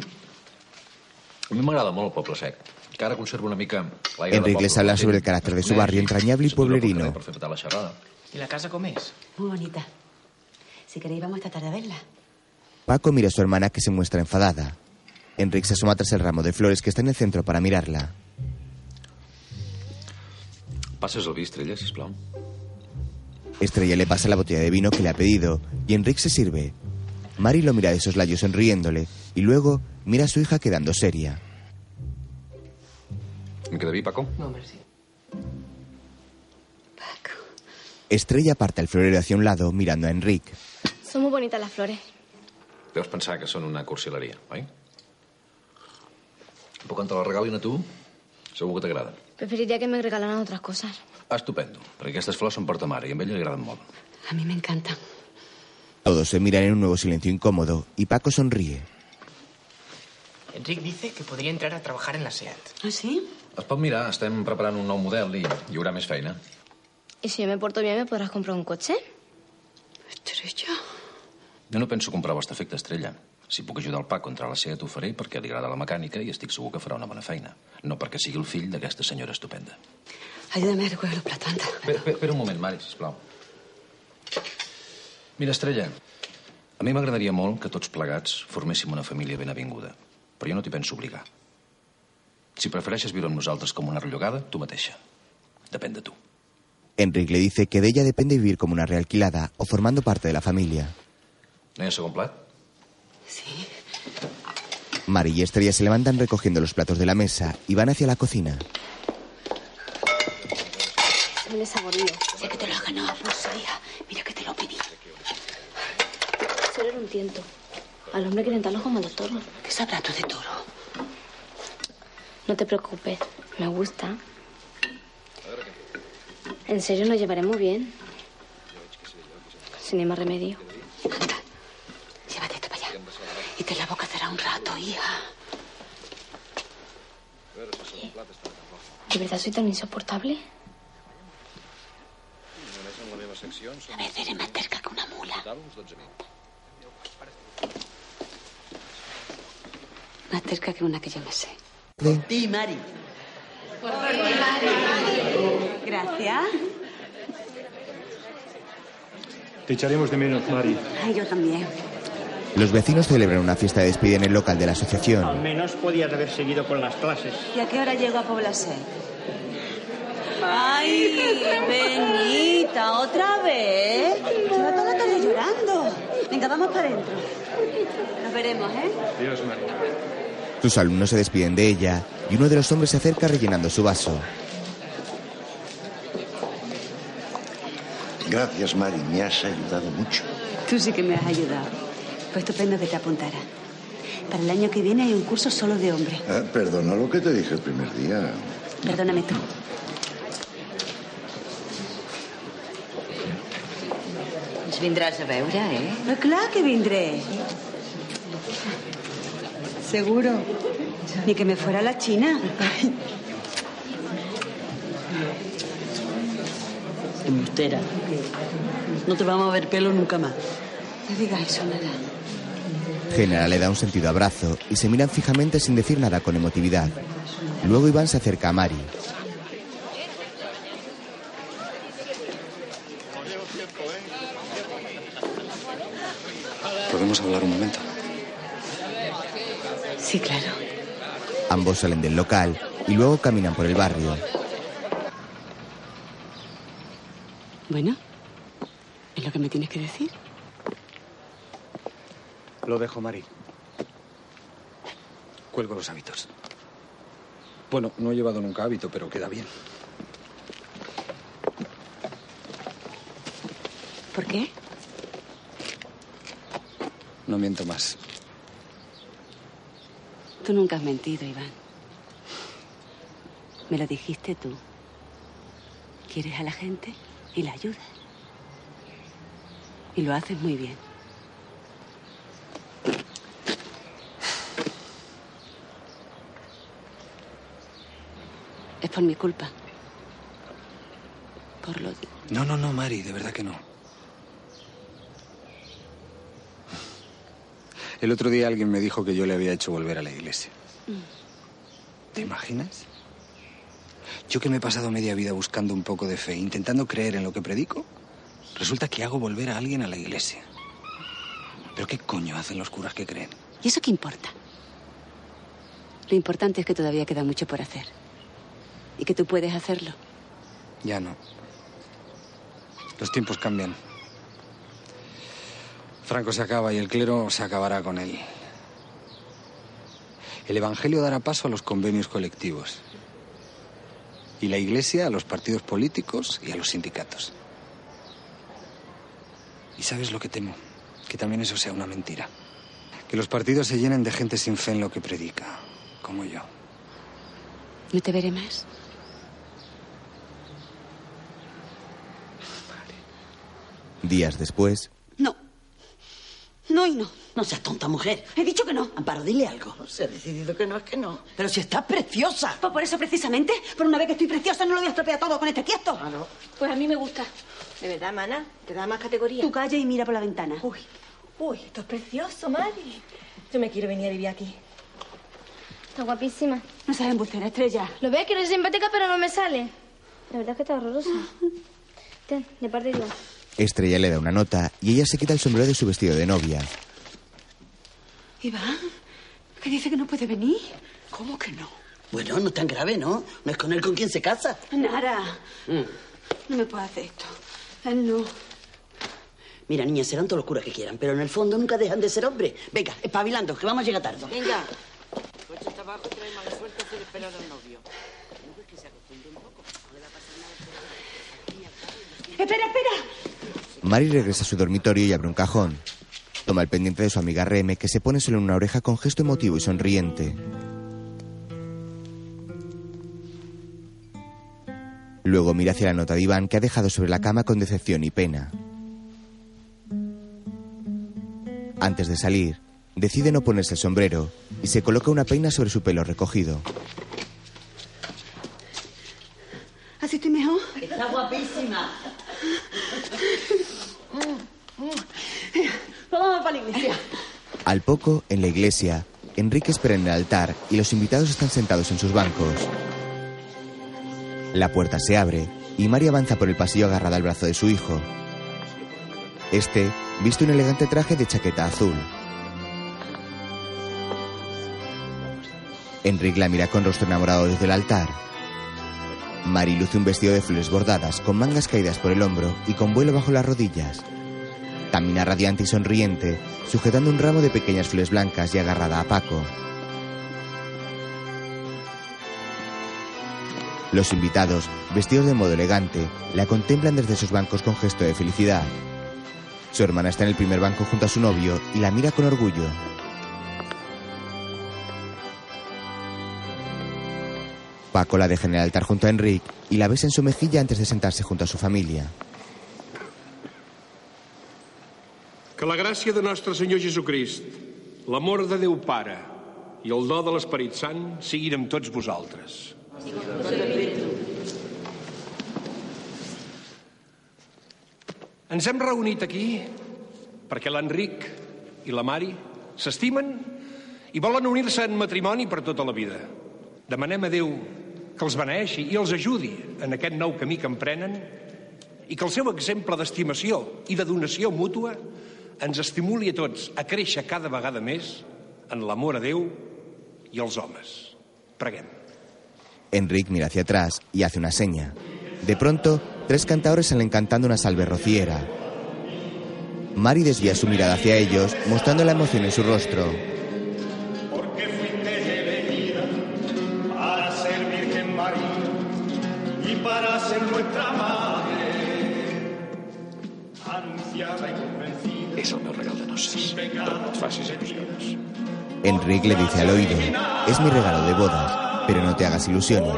A mi m'agrada molt el Poble Sec. Que ara conservo una mica l'aire Enrique de les habla sobre el carácter de su barrio entrañable y pueblerino. Per fer petar la xerrada. I la casa com és? Muy bonita. Si queréis, vamos esta tarde a verla. Paco mira a su hermana que se muestra enfadada. Enrique se asoma tras el ramo de flores que está en el centro para mirarla. Passes el vi, Estrella, sisplau. Estrella le pasa la botella de vino que le ha pedido y Enrique se sirve. Mari lo mira de soslayo sonriéndole y luego mira a su hija quedando seria. ¿Me queda bien, Paco? No, merci. Estrella aparta el florero hacia un lado mirando a Enric. Son muy bonitas las flores. Deus pensar que són una cursileria, oi? Puc entrar la regal i a tu? Segur que t'agraden. Preferiría que me regalaran otras cosas. Ah, estupendo, perquè aquestes flors són per ta mare i a ella li agraden molt. A mí me encantan. Todos se miran en un nuevo silencio incómodo y Paco sonríe. Enric dice que podría entrar a trabajar en la SEAT. ¿Ah, sí? Es pot mirar, estem preparant un nou model i hi haurà més feina. ¿Y si yo me porto bien, me podrás comprar un coche? Estrella. Jo no penso comprar vostre efecte estrella. Si puc ajudar el Paco a entrar a la SEAT ho faré perquè li agrada la mecànica i estic segur que farà una bona feina. No perquè sigui el fill d'aquesta senyora estupenda. Ayúdame a recoger los platos, anda. Espera, espera un moment, Mari, sisplau. Mira, Estrella, a mi m'agradaria molt que tots plegats forméssim una família ben avinguda, però jo no t'hi penso obligar. Si prefereixes viure amb nosaltres com una rellogada, tu mateixa. Depèn de tu. Enric le dice que de ella depende vivir como una realquilada o formando parte de la familia. No hi ha segon plat? Mari y Estrella se levantan recogiendo los platos de la mesa y van hacia la cocina. Sale saborío. Ya que te lo hagan a pues hija. Mira que te lo pedí. Solo era un tiento. Al hombre hay que tentarlo como a los toros. ¿Qué sabrá tú de toro? No te preocupes. Me gusta. En serio, nos llevaremos bien. Sin más remedio. Llévate esto para allá. Y te la boca cerrada un rato, hija. ¿De verdad soy tan insoportable? A veces eres más terca que una mula. Más cerca que una que yo me sé. Ti, Mari. Gracias. Te echaremos de menos, Mari. Ay, yo también. Los vecinos celebran una fiesta de despedida en el local de la asociación. Al menos podías haber seguido con las clases. ¿Y a qué hora llego a Población? Ay, Benita, ¿otra vez? Lleva toda la tarde llorando. Venga, vamos para adentro. Nos veremos, ¿eh? Dios, Mari. Sus alumnos se despiden de ella y uno de los hombres se acerca rellenando su vaso. Gracias, Mari. Me has ayudado mucho. Tú sí que me has ayudado. Pues estupendo que te apuntara. Para el año que viene hay un curso solo de hombres. Ah, perdona lo que te dije el primer día. Perdóname tú. Ens vindràs a veure, eh? Però clar que vindré. Seguro. Ni que me fuera a la China. Embustera. No te vamos a ver pelo nunca más. No digas eso, nada. Genara le da un sentido abrazo y se miran fijamente sin decir nada con emotividad. Luego Iván se acerca a Mari. ¿Podemos hablar un momento? Sí, claro. Ambos salen del local y luego caminan por el barrio. Bueno, ¿es lo que me tienes que decir? Lo dejo, Mari. Cuelgo los hábitos. Bueno, no he llevado nunca hábito, pero queda bien. ¿Por qué? No miento más. Tú nunca has mentido, Iván. Me lo dijiste tú. Quieres a la gente y la ayudas. Y lo haces muy bien. Es por mi culpa. Por lo. No, no, no, Mari, de verdad que no. El otro día alguien me dijo que yo le había hecho volver a la iglesia. ¿Te imaginas? Yo que me he pasado media vida buscando un poco de fe, intentando creer en lo que predico, resulta que hago volver a alguien a la iglesia. ¿Pero qué coño hacen los curas que creen? ¿Y eso qué importa? Lo importante es que todavía queda mucho por hacer. Y que tú puedes hacerlo. Ya no. Los tiempos cambian. Franco se acaba y el clero se acabará con él. El Evangelio dará paso a los convenios colectivos. Y la Iglesia a los partidos políticos y a los sindicatos. ¿Y sabes lo que temo? Que también eso sea una mentira. Que los partidos se llenen de gente sin fe en lo que predica, como yo. ¿No te veré más? Días después, No. No y no. No seas tonta, mujer. He dicho que no. Amparo, dile algo. Se ha decidido que no es que no. Pero si estás preciosa. Pues por eso precisamente, por una vez que estoy preciosa, no lo voy a estropear todo con este tiesto. Pues a mí me gusta. De verdad, mana, te da más categoría. Tú calla y mira por la ventana. Uy, uy, esto es precioso, Mari. Yo me quiero venir a vivir aquí. Está guapísima. No sabes embustera, estrella. Lo ves que eres simpática, pero no me sale. La verdad es que está horrorosa. Ten, de parte de yo. Estrella le da una nota y ella se quita el sombrero de su vestido de novia. Iván, ¿qué dice que no puede venir? ¿Cómo que no? Bueno, no es tan grave, ¿no? No es con él con quien se casa. Nara, Mm. no me puedo hacer esto. Él no. Mira, niñas, serán todo locura que quieran, pero en el fondo nunca dejan de ser hombres. Venga, espabilando, que vamos a llegar tarde. Venga. Pues este abajo trae mala suerte hacer esperar al novio. ¿No ves que se acostumbre un poco? No le va a pasar nada. Espera, espera. Mari regresa a su dormitorio y abre un cajón. Toma el pendiente de su amiga Reme, que se pone solo en una oreja con gesto emotivo y sonriente. Luego mira hacia la nota de Iván, que ha dejado sobre la cama con decepción y pena. Antes de salir, decide no ponerse el sombrero y se coloca una peina sobre su pelo recogido. ¿Así estoy mejor? Está guapísima. Vamos para la Al poco, en la iglesia, Enrique espera en el altar y los invitados están sentados en sus bancos. La puerta se abre y Mari avanza por el pasillo agarrada al brazo de su hijo. Este viste un elegante traje de chaqueta azul. Enrique la mira con rostro enamorado desde el altar. Mari luce un vestido de flores bordadas con mangas caídas por el hombro y con vuelo bajo las rodillas. Camina radiante y sonriente, sujetando un ramo de pequeñas flores blancas y agarrada a Paco. Los invitados, vestidos de modo elegante, la contemplan desde sus bancos con gesto de felicidad. Su hermana está en el primer banco junto a su novio y la mira con orgullo. Paco la deja en el altar junto a Enrique y la besa en su mejilla antes de sentarse junto a su familia. Que la gràcia de nostre Senyor Jesucrist, l'amor de Déu Pare i el do de l'Esperit Sant siguin amb tots vosaltres. Ens hem reunit aquí perquè l'Enric i la Mari s'estimen i volen unir-se en matrimoni per tota la vida. Demanem a Déu que els beneixi i els ajudi en aquest nou camí que emprenen i que el seu exemple d'estimació i de donació mútua ens estimuli a tots a créixer cada vegada més en l'amor a Déu i als homes. Preguem. Mira hacia atrás y hace una seña. De pronto, tres cantadores salen cantando una salve rociera. Mari desvía su mirada hacia ellos, mostrando la emoción en su rostro. Enrique le dice al oído, es mi regalo de bodas, pero no te hagas ilusiones.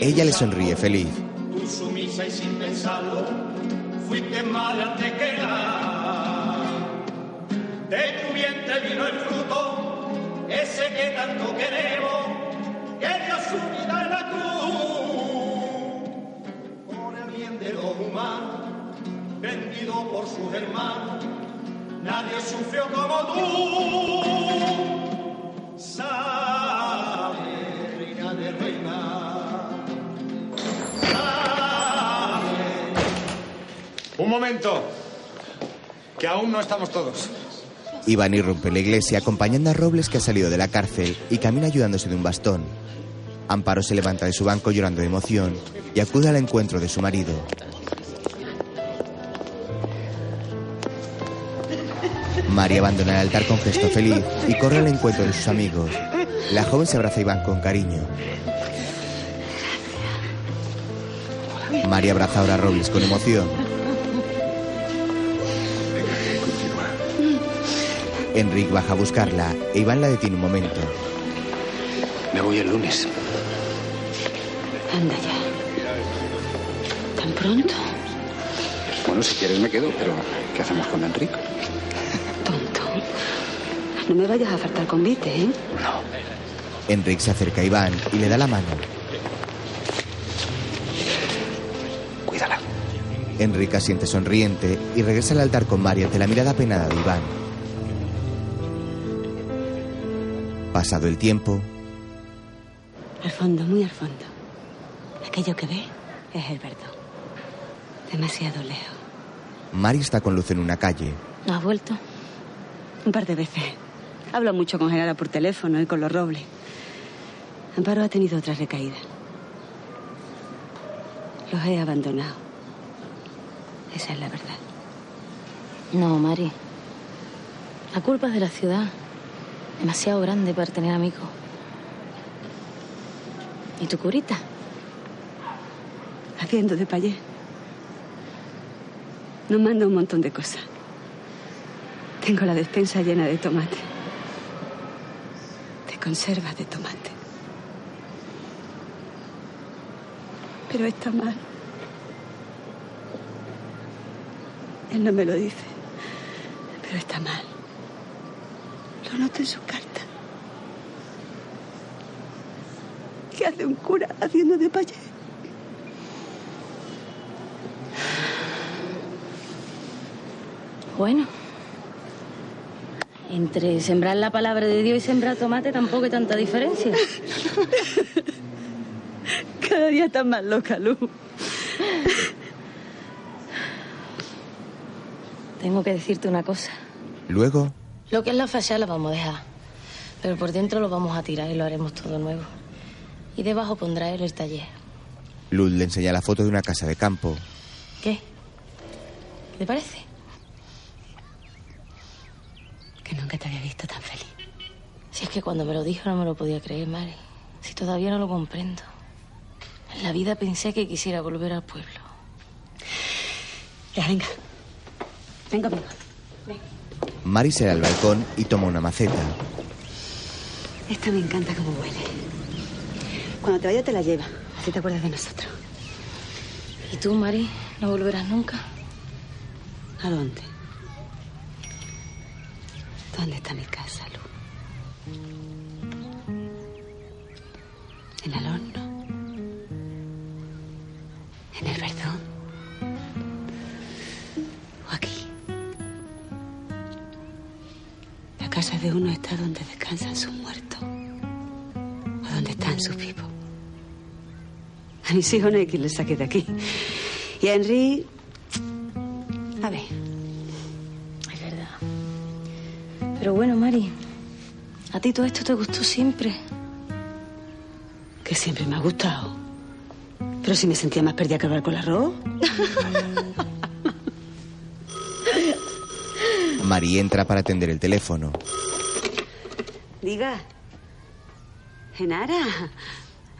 Ella le sonríe feliz. Tú sumisa. De tu vientre vino el fruto, ese que tanto queremos, en la cruz. Vendido por nadie sufrió como tú. Sabe, reina de reina. Un momento. Que aún no estamos todos. Iván irrumpe en la iglesia acompañando a Robles que ha salido de la cárcel y camina ayudándose de un bastón. Amparo se levanta de su banco llorando de emoción y acude al encuentro de su marido. Mari abandona el altar con gesto feliz y corre al encuentro de sus amigos. La joven se abraza a Iván con cariño. Mari abraza ahora a Robles con emoción. Enrique baja a buscarla e Iván la detiene un momento. Me voy el lunes. Anda ya. ¿Tan pronto? Bueno, si quieres me quedo, pero ¿qué hacemos con Enrique? No me vayas a faltar convite, ¿eh? Enrique se acerca a Iván y le da la mano. Cuídala. Enrique asiente sonriente y regresa al altar con Mari ante la mirada penada de Iván. Pasado el tiempo, Al fondo, muy al fondo. Aquello que ve es el. Demasiado lejos. Mari está con Luz en una calle. ¿No has vuelto? Un par de veces. Hablo mucho con Genara por teléfono y con los robles. Amparo ha tenido otra recaída. Los he abandonado. Esa es la verdad. No, Mari. La culpa es de la ciudad. Demasiado grande para tener amigos. ¿Y tu curita? Haciendo de payé. Nos manda un montón de cosas. Tengo la despensa llena de tomate. De conservas de tomate. Pero está mal. Él no me lo dice. Pero está mal. Lo noto en su carta. ¿Qué hace un cura haciendo de payé? Bueno. Entre sembrar la palabra de Dios y sembrar tomate tampoco hay tanta diferencia. <laughs> Cada día está más loca, Luz. Tengo que decirte una cosa. luego Lo que es la fachada la vamos a dejar. Pero por dentro lo vamos a tirar y lo haremos todo nuevo. Y debajo pondrá él el taller. Luz le enseña la foto de una casa de campo. ¿Qué? ¿Qué te parece? Que nunca te había visto tan feliz. Si es que cuando me lo dijo no me lo podía creer, Mari. Si todavía no lo comprendo. En la vida pensé que quisiera volver al pueblo. Ya, venga. Venga, venga. Mari sale al balcón y toma una maceta. Esta me encanta como huele. Cuando te vaya te la lleva. Así te acuerdas de nosotros. ¿Y tú, Mari? ¿No volverás nunca? ¿A dónde? ¿Dónde está mi casa, Lu? ¿En el horno? ¿En el verdón? ¿O aquí? La casa de uno está donde descansan sus muertos. O donde están sus vivos. A mis hijos no hay quien les saque de aquí. Y a Henry... A ver. Pero bueno, Mari, ¿a ti todo esto te gustó siempre? Que siempre me ha gustado. Pero si me sentía más perdida que hablar con el arroz. <laughs> Mari entra para atender el teléfono. Diga. Genara.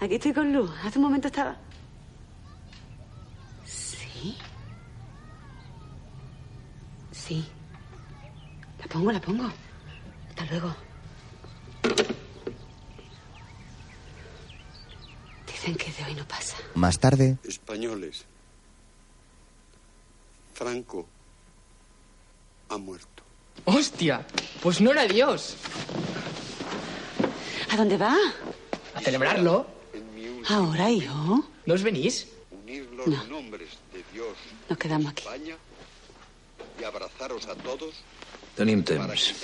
Aquí estoy con Luz. Hace un momento estaba. ¿Sí? Sí. La pongo, la pongo. Luego. Dicen que de hoy no pasa. Más tarde, Españoles. Franco ha muerto. ¡Hostia! Pues no era Dios. ¿A dónde va? A celebrarlo. Ahora, hijo. ¿No os venís? Unir los No. nombres de Dios Nos quedamos aquí. España y abrazaros a todos Tenim temps.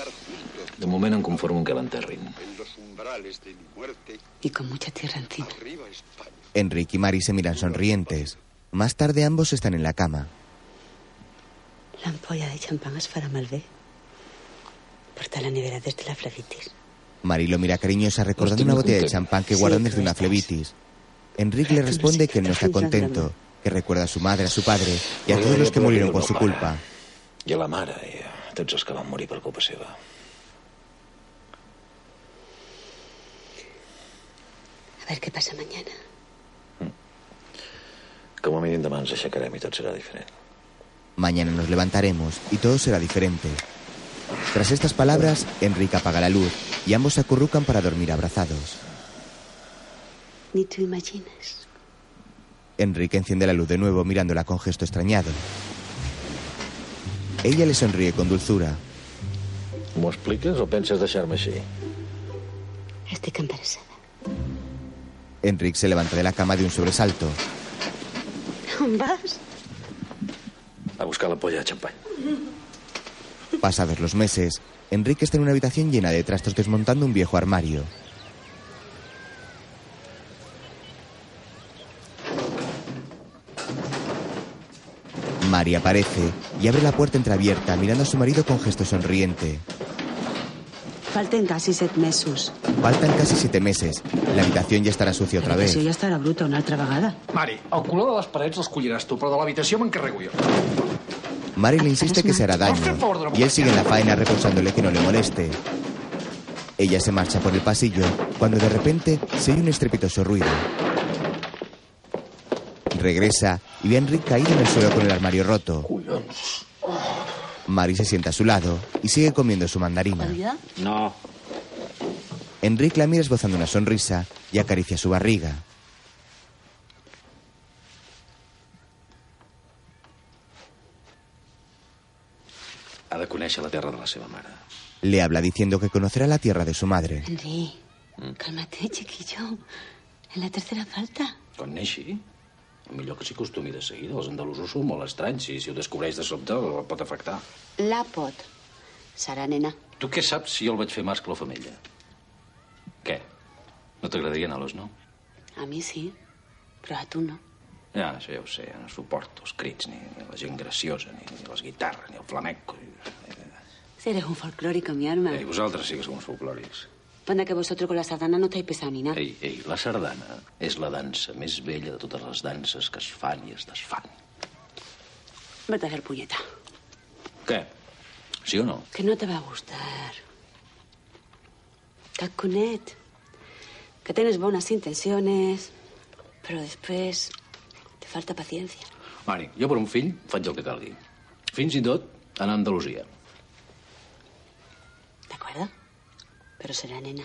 De moment em conformo que l'enterrin. en los umbrales de mi muerte Y con mucha tierra encima. Enrique y Mari se miran sonrientes. Más tarde ambos están en la cama. La ampolla de champán es para Malvé. Porta la nevera desde la flebitis. Mari lo mira cariñosa recordando una botella de champán que guardan desde una flebitis. Enrique le responde que no está contento, que recuerda a su madre, a su padre y a todos los que murieron por su culpa. A la mare, i a Tots els que van morir per culpa seva. A ver qué pasa mañana. Com a mínim demà ens aixecarem i tot serà diferent. Mañana nos levantaremos y todo será diferente. Tras estas palabras, Enrique apaga la luz y ambos se acurrucan para dormir abrazados. Ni tú imaginas. Enrique enciende la luz de nuevo mirándola con gesto extrañado. Ella le sonríe con dulzura. M'ho expliques o penses deixar-me així? Estic embarazada. Enrique se levanta de la cama de un sobresalto. On vas? A buscar la polla de champany. Pasados los meses, Enrique está en una habitación llena de trastos desmontando un viejo armario. Mari aparece y abre la puerta entreabierta mirando a su marido con gesto sonriente. Falten casi set mesos. Faltan casi siete meses. La habitación ya estará sucia otra vez. Això ja estarà bruta una altra vegada. Mari, el color de les parets l'escolliràs tu, però de l'habitació m'encarrego jo. Mari le insiste que se hará daño y él sigue en la faena reprosándole que no le moleste. Ella se marcha por el pasillo cuando de repente se oye un estrepitoso ruido. Regresa y ve a Enrique caído en el suelo con el armario roto. Mari se sienta a su lado y sigue comiendo su mandarina. No. Enrique la mira esbozando una sonrisa y acaricia su barriga. Ha de conèixer la terra de la seva mare. Le habla diciendo que conocerá la tierra de su madre. Henry, cálmate, chiquillo. En la tercera falta. Neixi, el millor que s'hi acostumi de seguida. Els andalusos són molt estranys i si ho descobreix de sobte el pot afectar. La pot. Serà nena. Tu què saps si jo el vaig fer mascle o femella? Què? No t'agradaria anar a l'os, no? A mi sí, però a tu no. Ja, això ja ho sé, no suporto els crits, ni, ni la gent graciosa, ni, ni les guitarres, ni el flamenco. Si eres un folclórico, mi arma. Ei, vosaltres sí que sou uns folclòrics. Panda que vosotros con la sardana no estáis pesado ni nada. Ei, ei, la sardana és la dansa més vella de totes les danses que es fan i es desfan. Vete a hacer puñeta. Què? Sí o no? Que no te va a gustar. Cacunet. Que tienes buenas intenciones, pero después te falta paciencia. Mari, jo per un fill faig el que calgui. Fins i tot anar a Andalusia. Pero será nena.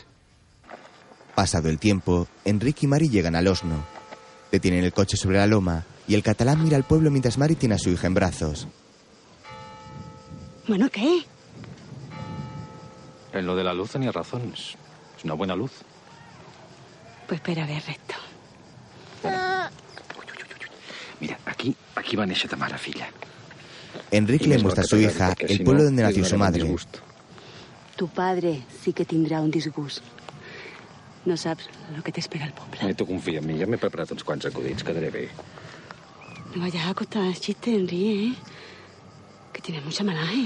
Pasado el tiempo, Enrique y Mari llegan al Osno. Detienen el coche sobre la loma y el catalán mira al pueblo mientras Mari tiene a su hija en brazos. Bueno, ¿qué? En lo de la luz tenía razón. Es una buena luz. Pues espera a ver recto. Mira, aquí, aquí va néixer ta mare, filla. Enrique Y le muestra a su hija el pueblo donde nació su madre. Tu padre sí que tendrá un disgusto. No sabes lo que te espera el poble. Eh, tu confia en mi, ja m'he preparat uns quants acudits, quedaré bé. No vayas a contar chistes, Henry, ¿eh? Que tiene mucha malaje.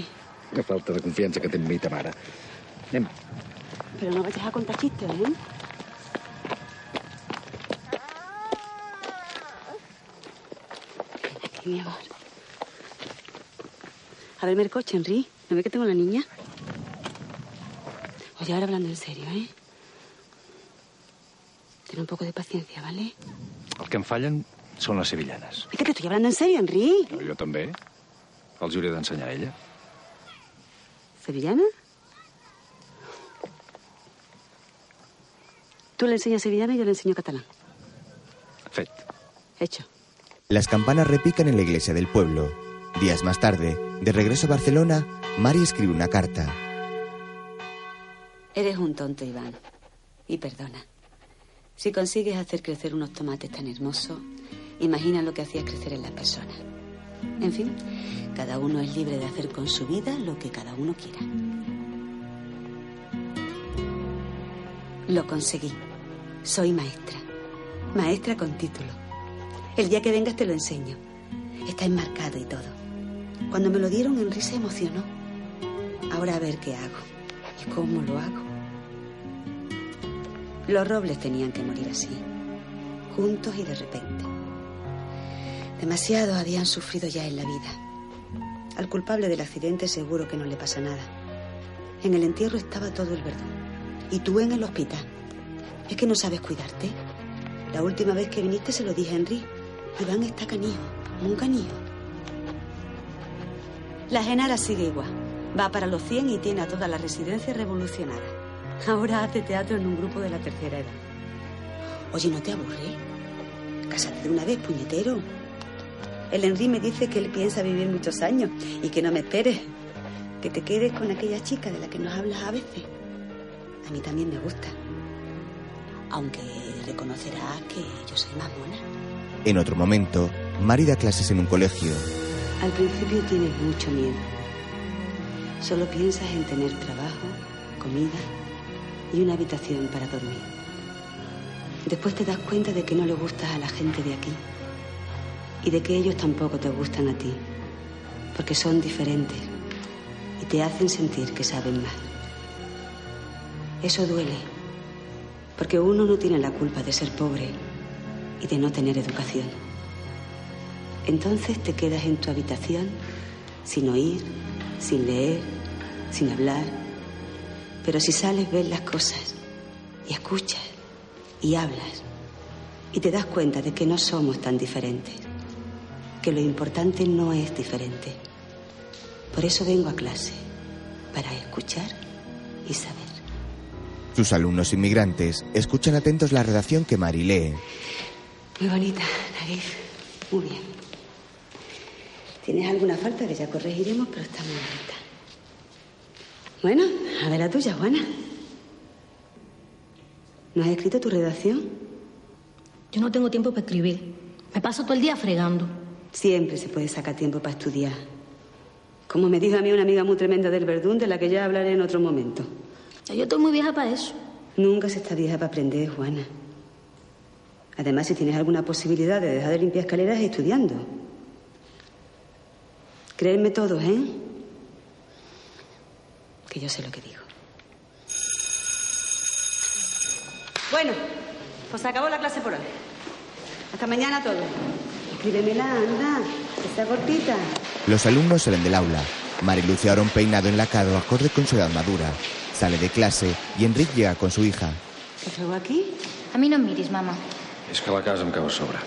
La falta de confiança que té en mi ta mare. Anem. Pero no vayas a contar chistes, ¿eh? Ven aquí, mi amor. A verme el coche, Henry. ¿No ves que tengo una niña? Oye, ahora hablando en serio, ¿eh? Ten un poco de paciencia, ¿vale? El que em fallen són les sevillanes. Viste que estoy hablando en serio, Henry. Jo, jo també. Els hauré d'ensenyar a ella. ¿Sevillana? Tú le enseñas sevillana y yo le enseño catalán. Fet. Hecho. Las campanas repican en la iglesia del pueblo. Días más tarde, de regreso a Barcelona, Mari escribe una carta. Eres un tonto, Iván. Y perdona. Si consigues hacer crecer unos tomates tan hermosos, imagina lo que hacías crecer en las personas. En fin, cada uno es libre de hacer con su vida lo que cada uno quiera. Lo conseguí. Soy maestra. Maestra con título. El día que vengas te lo enseño. Está enmarcado y todo. Cuando me lo dieron, Henry se emocionó. Ahora a ver qué hago y cómo lo hago. Los robles tenían que morir así, juntos y de repente. Demasiado habían sufrido ya en la vida. Al culpable del accidente seguro que no le pasa nada. En el entierro estaba todo el verdún. Y tú en el hospital. ¿Es que no sabes cuidarte? La última vez que viniste se lo dije a Henry. Iván está canijo, muy canijo. La Genara sigue igual. Va para los 100 y tiene a toda la residencia revolucionada. Ahora hace teatro en un grupo de la tercera edad. Oye, ¿no te aburre? Cásate de una vez, puñetero. El Henry me dice que él piensa vivir muchos años y que no me esperes. Que te quedes con aquella chica de la que nos hablas a veces. A mí también me gusta. Aunque reconocerás que yo soy más mona. En otro momento, Mari da clases en un colegio. Al principio tienes mucho miedo. Solo piensas en tener trabajo, comida y una habitación para dormir. Después te das cuenta de que no le gustas a la gente de aquí y de que ellos tampoco te gustan a ti, porque son diferentes y te hacen sentir que saben más. Eso duele, porque uno no tiene la culpa de ser pobre y de no tener educación. Entonces te quedas en tu habitación sin oír, sin leer, sin hablar. Pero si sales ves las cosas y escuchas y hablas y te das cuenta de que no somos tan diferentes, que lo importante no es diferente. Por eso vengo a clase, para escuchar y saber. Sus alumnos inmigrantes escuchan atentos la redacción que Mari lee. Muy bonita, nariz. Muy bien. Tienes alguna falta que ya corregiremos, pero está muy bonita. Bueno, a ver la tuya, Juana. ¿No has escrito tu redacción? Yo no tengo tiempo para escribir. Me paso todo el día fregando. Siempre se puede sacar tiempo para estudiar. Como me dijo a mí una amiga muy tremenda del Verdún, de la que ya hablaré en otro momento. Ya yo estoy muy vieja para eso. Nunca se está vieja para aprender, Juana. Además, si tienes alguna posibilidad de dejar de limpiar escaleras, estudiando. Créanme todos, ¿eh? Que yo sé lo que digo. Bueno, pues se acabó la clase por hoy. Hasta mañana todos. Escríbemela, anda, que está cortita. Los alumnos salen del aula. Mari luce ahora un peinado enlacado acorde con su edad madura. Sale de clase y Enric llega con su hija. ¿Qué fue aquí? A mi no em miris, mama. És que la casa em cau a sobre.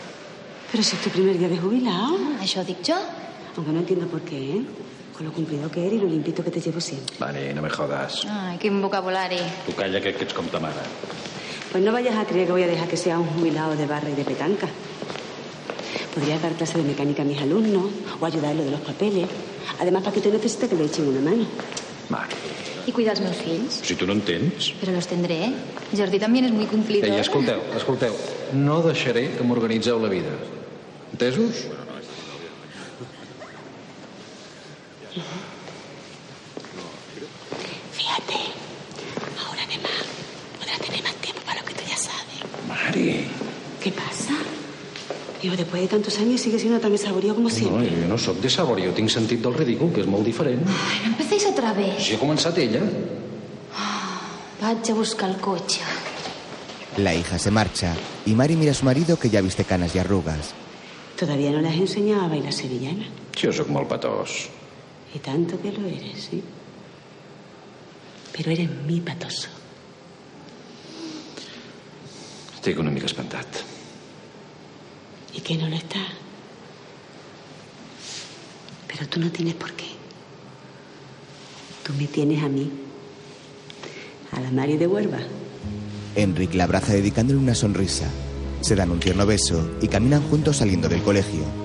Pero si es tu primer día de jubilado. Això dic jo. Aunque no entiendo por qué, ¿eh? Con lo cumplido que eres y lo limpito que te llevo siempre. Vale, no me jodas. Ai, quin vocabulari. Tu calla, que, que ets com ta mare. Pues no vayas a creer que voy a dejar que sea un jubilado de barra y de petanca. Podría dar clase de mecánica a mis alumnos o ayudarle de los papeles. Además, Paquito necesita que le echen una mano. Mare, I cuidar els meus fills. si tu no entens... Pero los tendré, ¿eh? Jordi también es muy cumplidor. Ei, escolteu, escolteu. No deixaré que m'organitzeu la vida. Entesos? Fíjate, ahora además podrás tener más tiempo para lo que tú ya sabes. Mari... ¿Qué pasa? Digo, después de tantos años sigue siendo tan desaborío como No, siempre. jo no sóc de sabor, jo tinc sentit del ridícul, que és molt diferent. Ai, no empecéis otra vez. Si ha començat ella. Vaig a buscar el cotxe. La hija se marcha y Mari mira a su marido que ya viste canas y arrugas. Todavía no le has enseñado a bailar sevillana. Jo sóc molt patós. Y tanto que lo eres, ¿sí? Pero eres mi patoso. Estic una mica espantat. ¿Y que no lo está? Pero tú no tienes por qué. Tú me tienes a mí. A la Mari de Huelva. Enric la abraza dedicándole una sonrisa. Se dan un tierno beso y caminan juntos saliendo del colegio.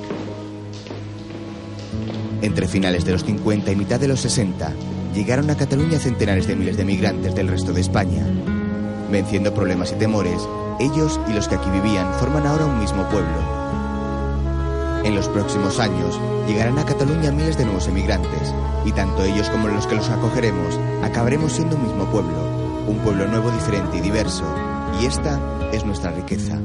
Entre finales de los 50 y mitad de los 60, llegaron a Cataluña centenares de miles de migrantes del resto de España. Venciendo problemas y temores, ellos y los que aquí vivían forman ahora un mismo pueblo. En los próximos años llegarán a Cataluña miles de nuevos emigrantes, y tanto ellos como los que los acogeremos acabaremos siendo un mismo pueblo, un pueblo nuevo, diferente y diverso, y esta es nuestra riqueza.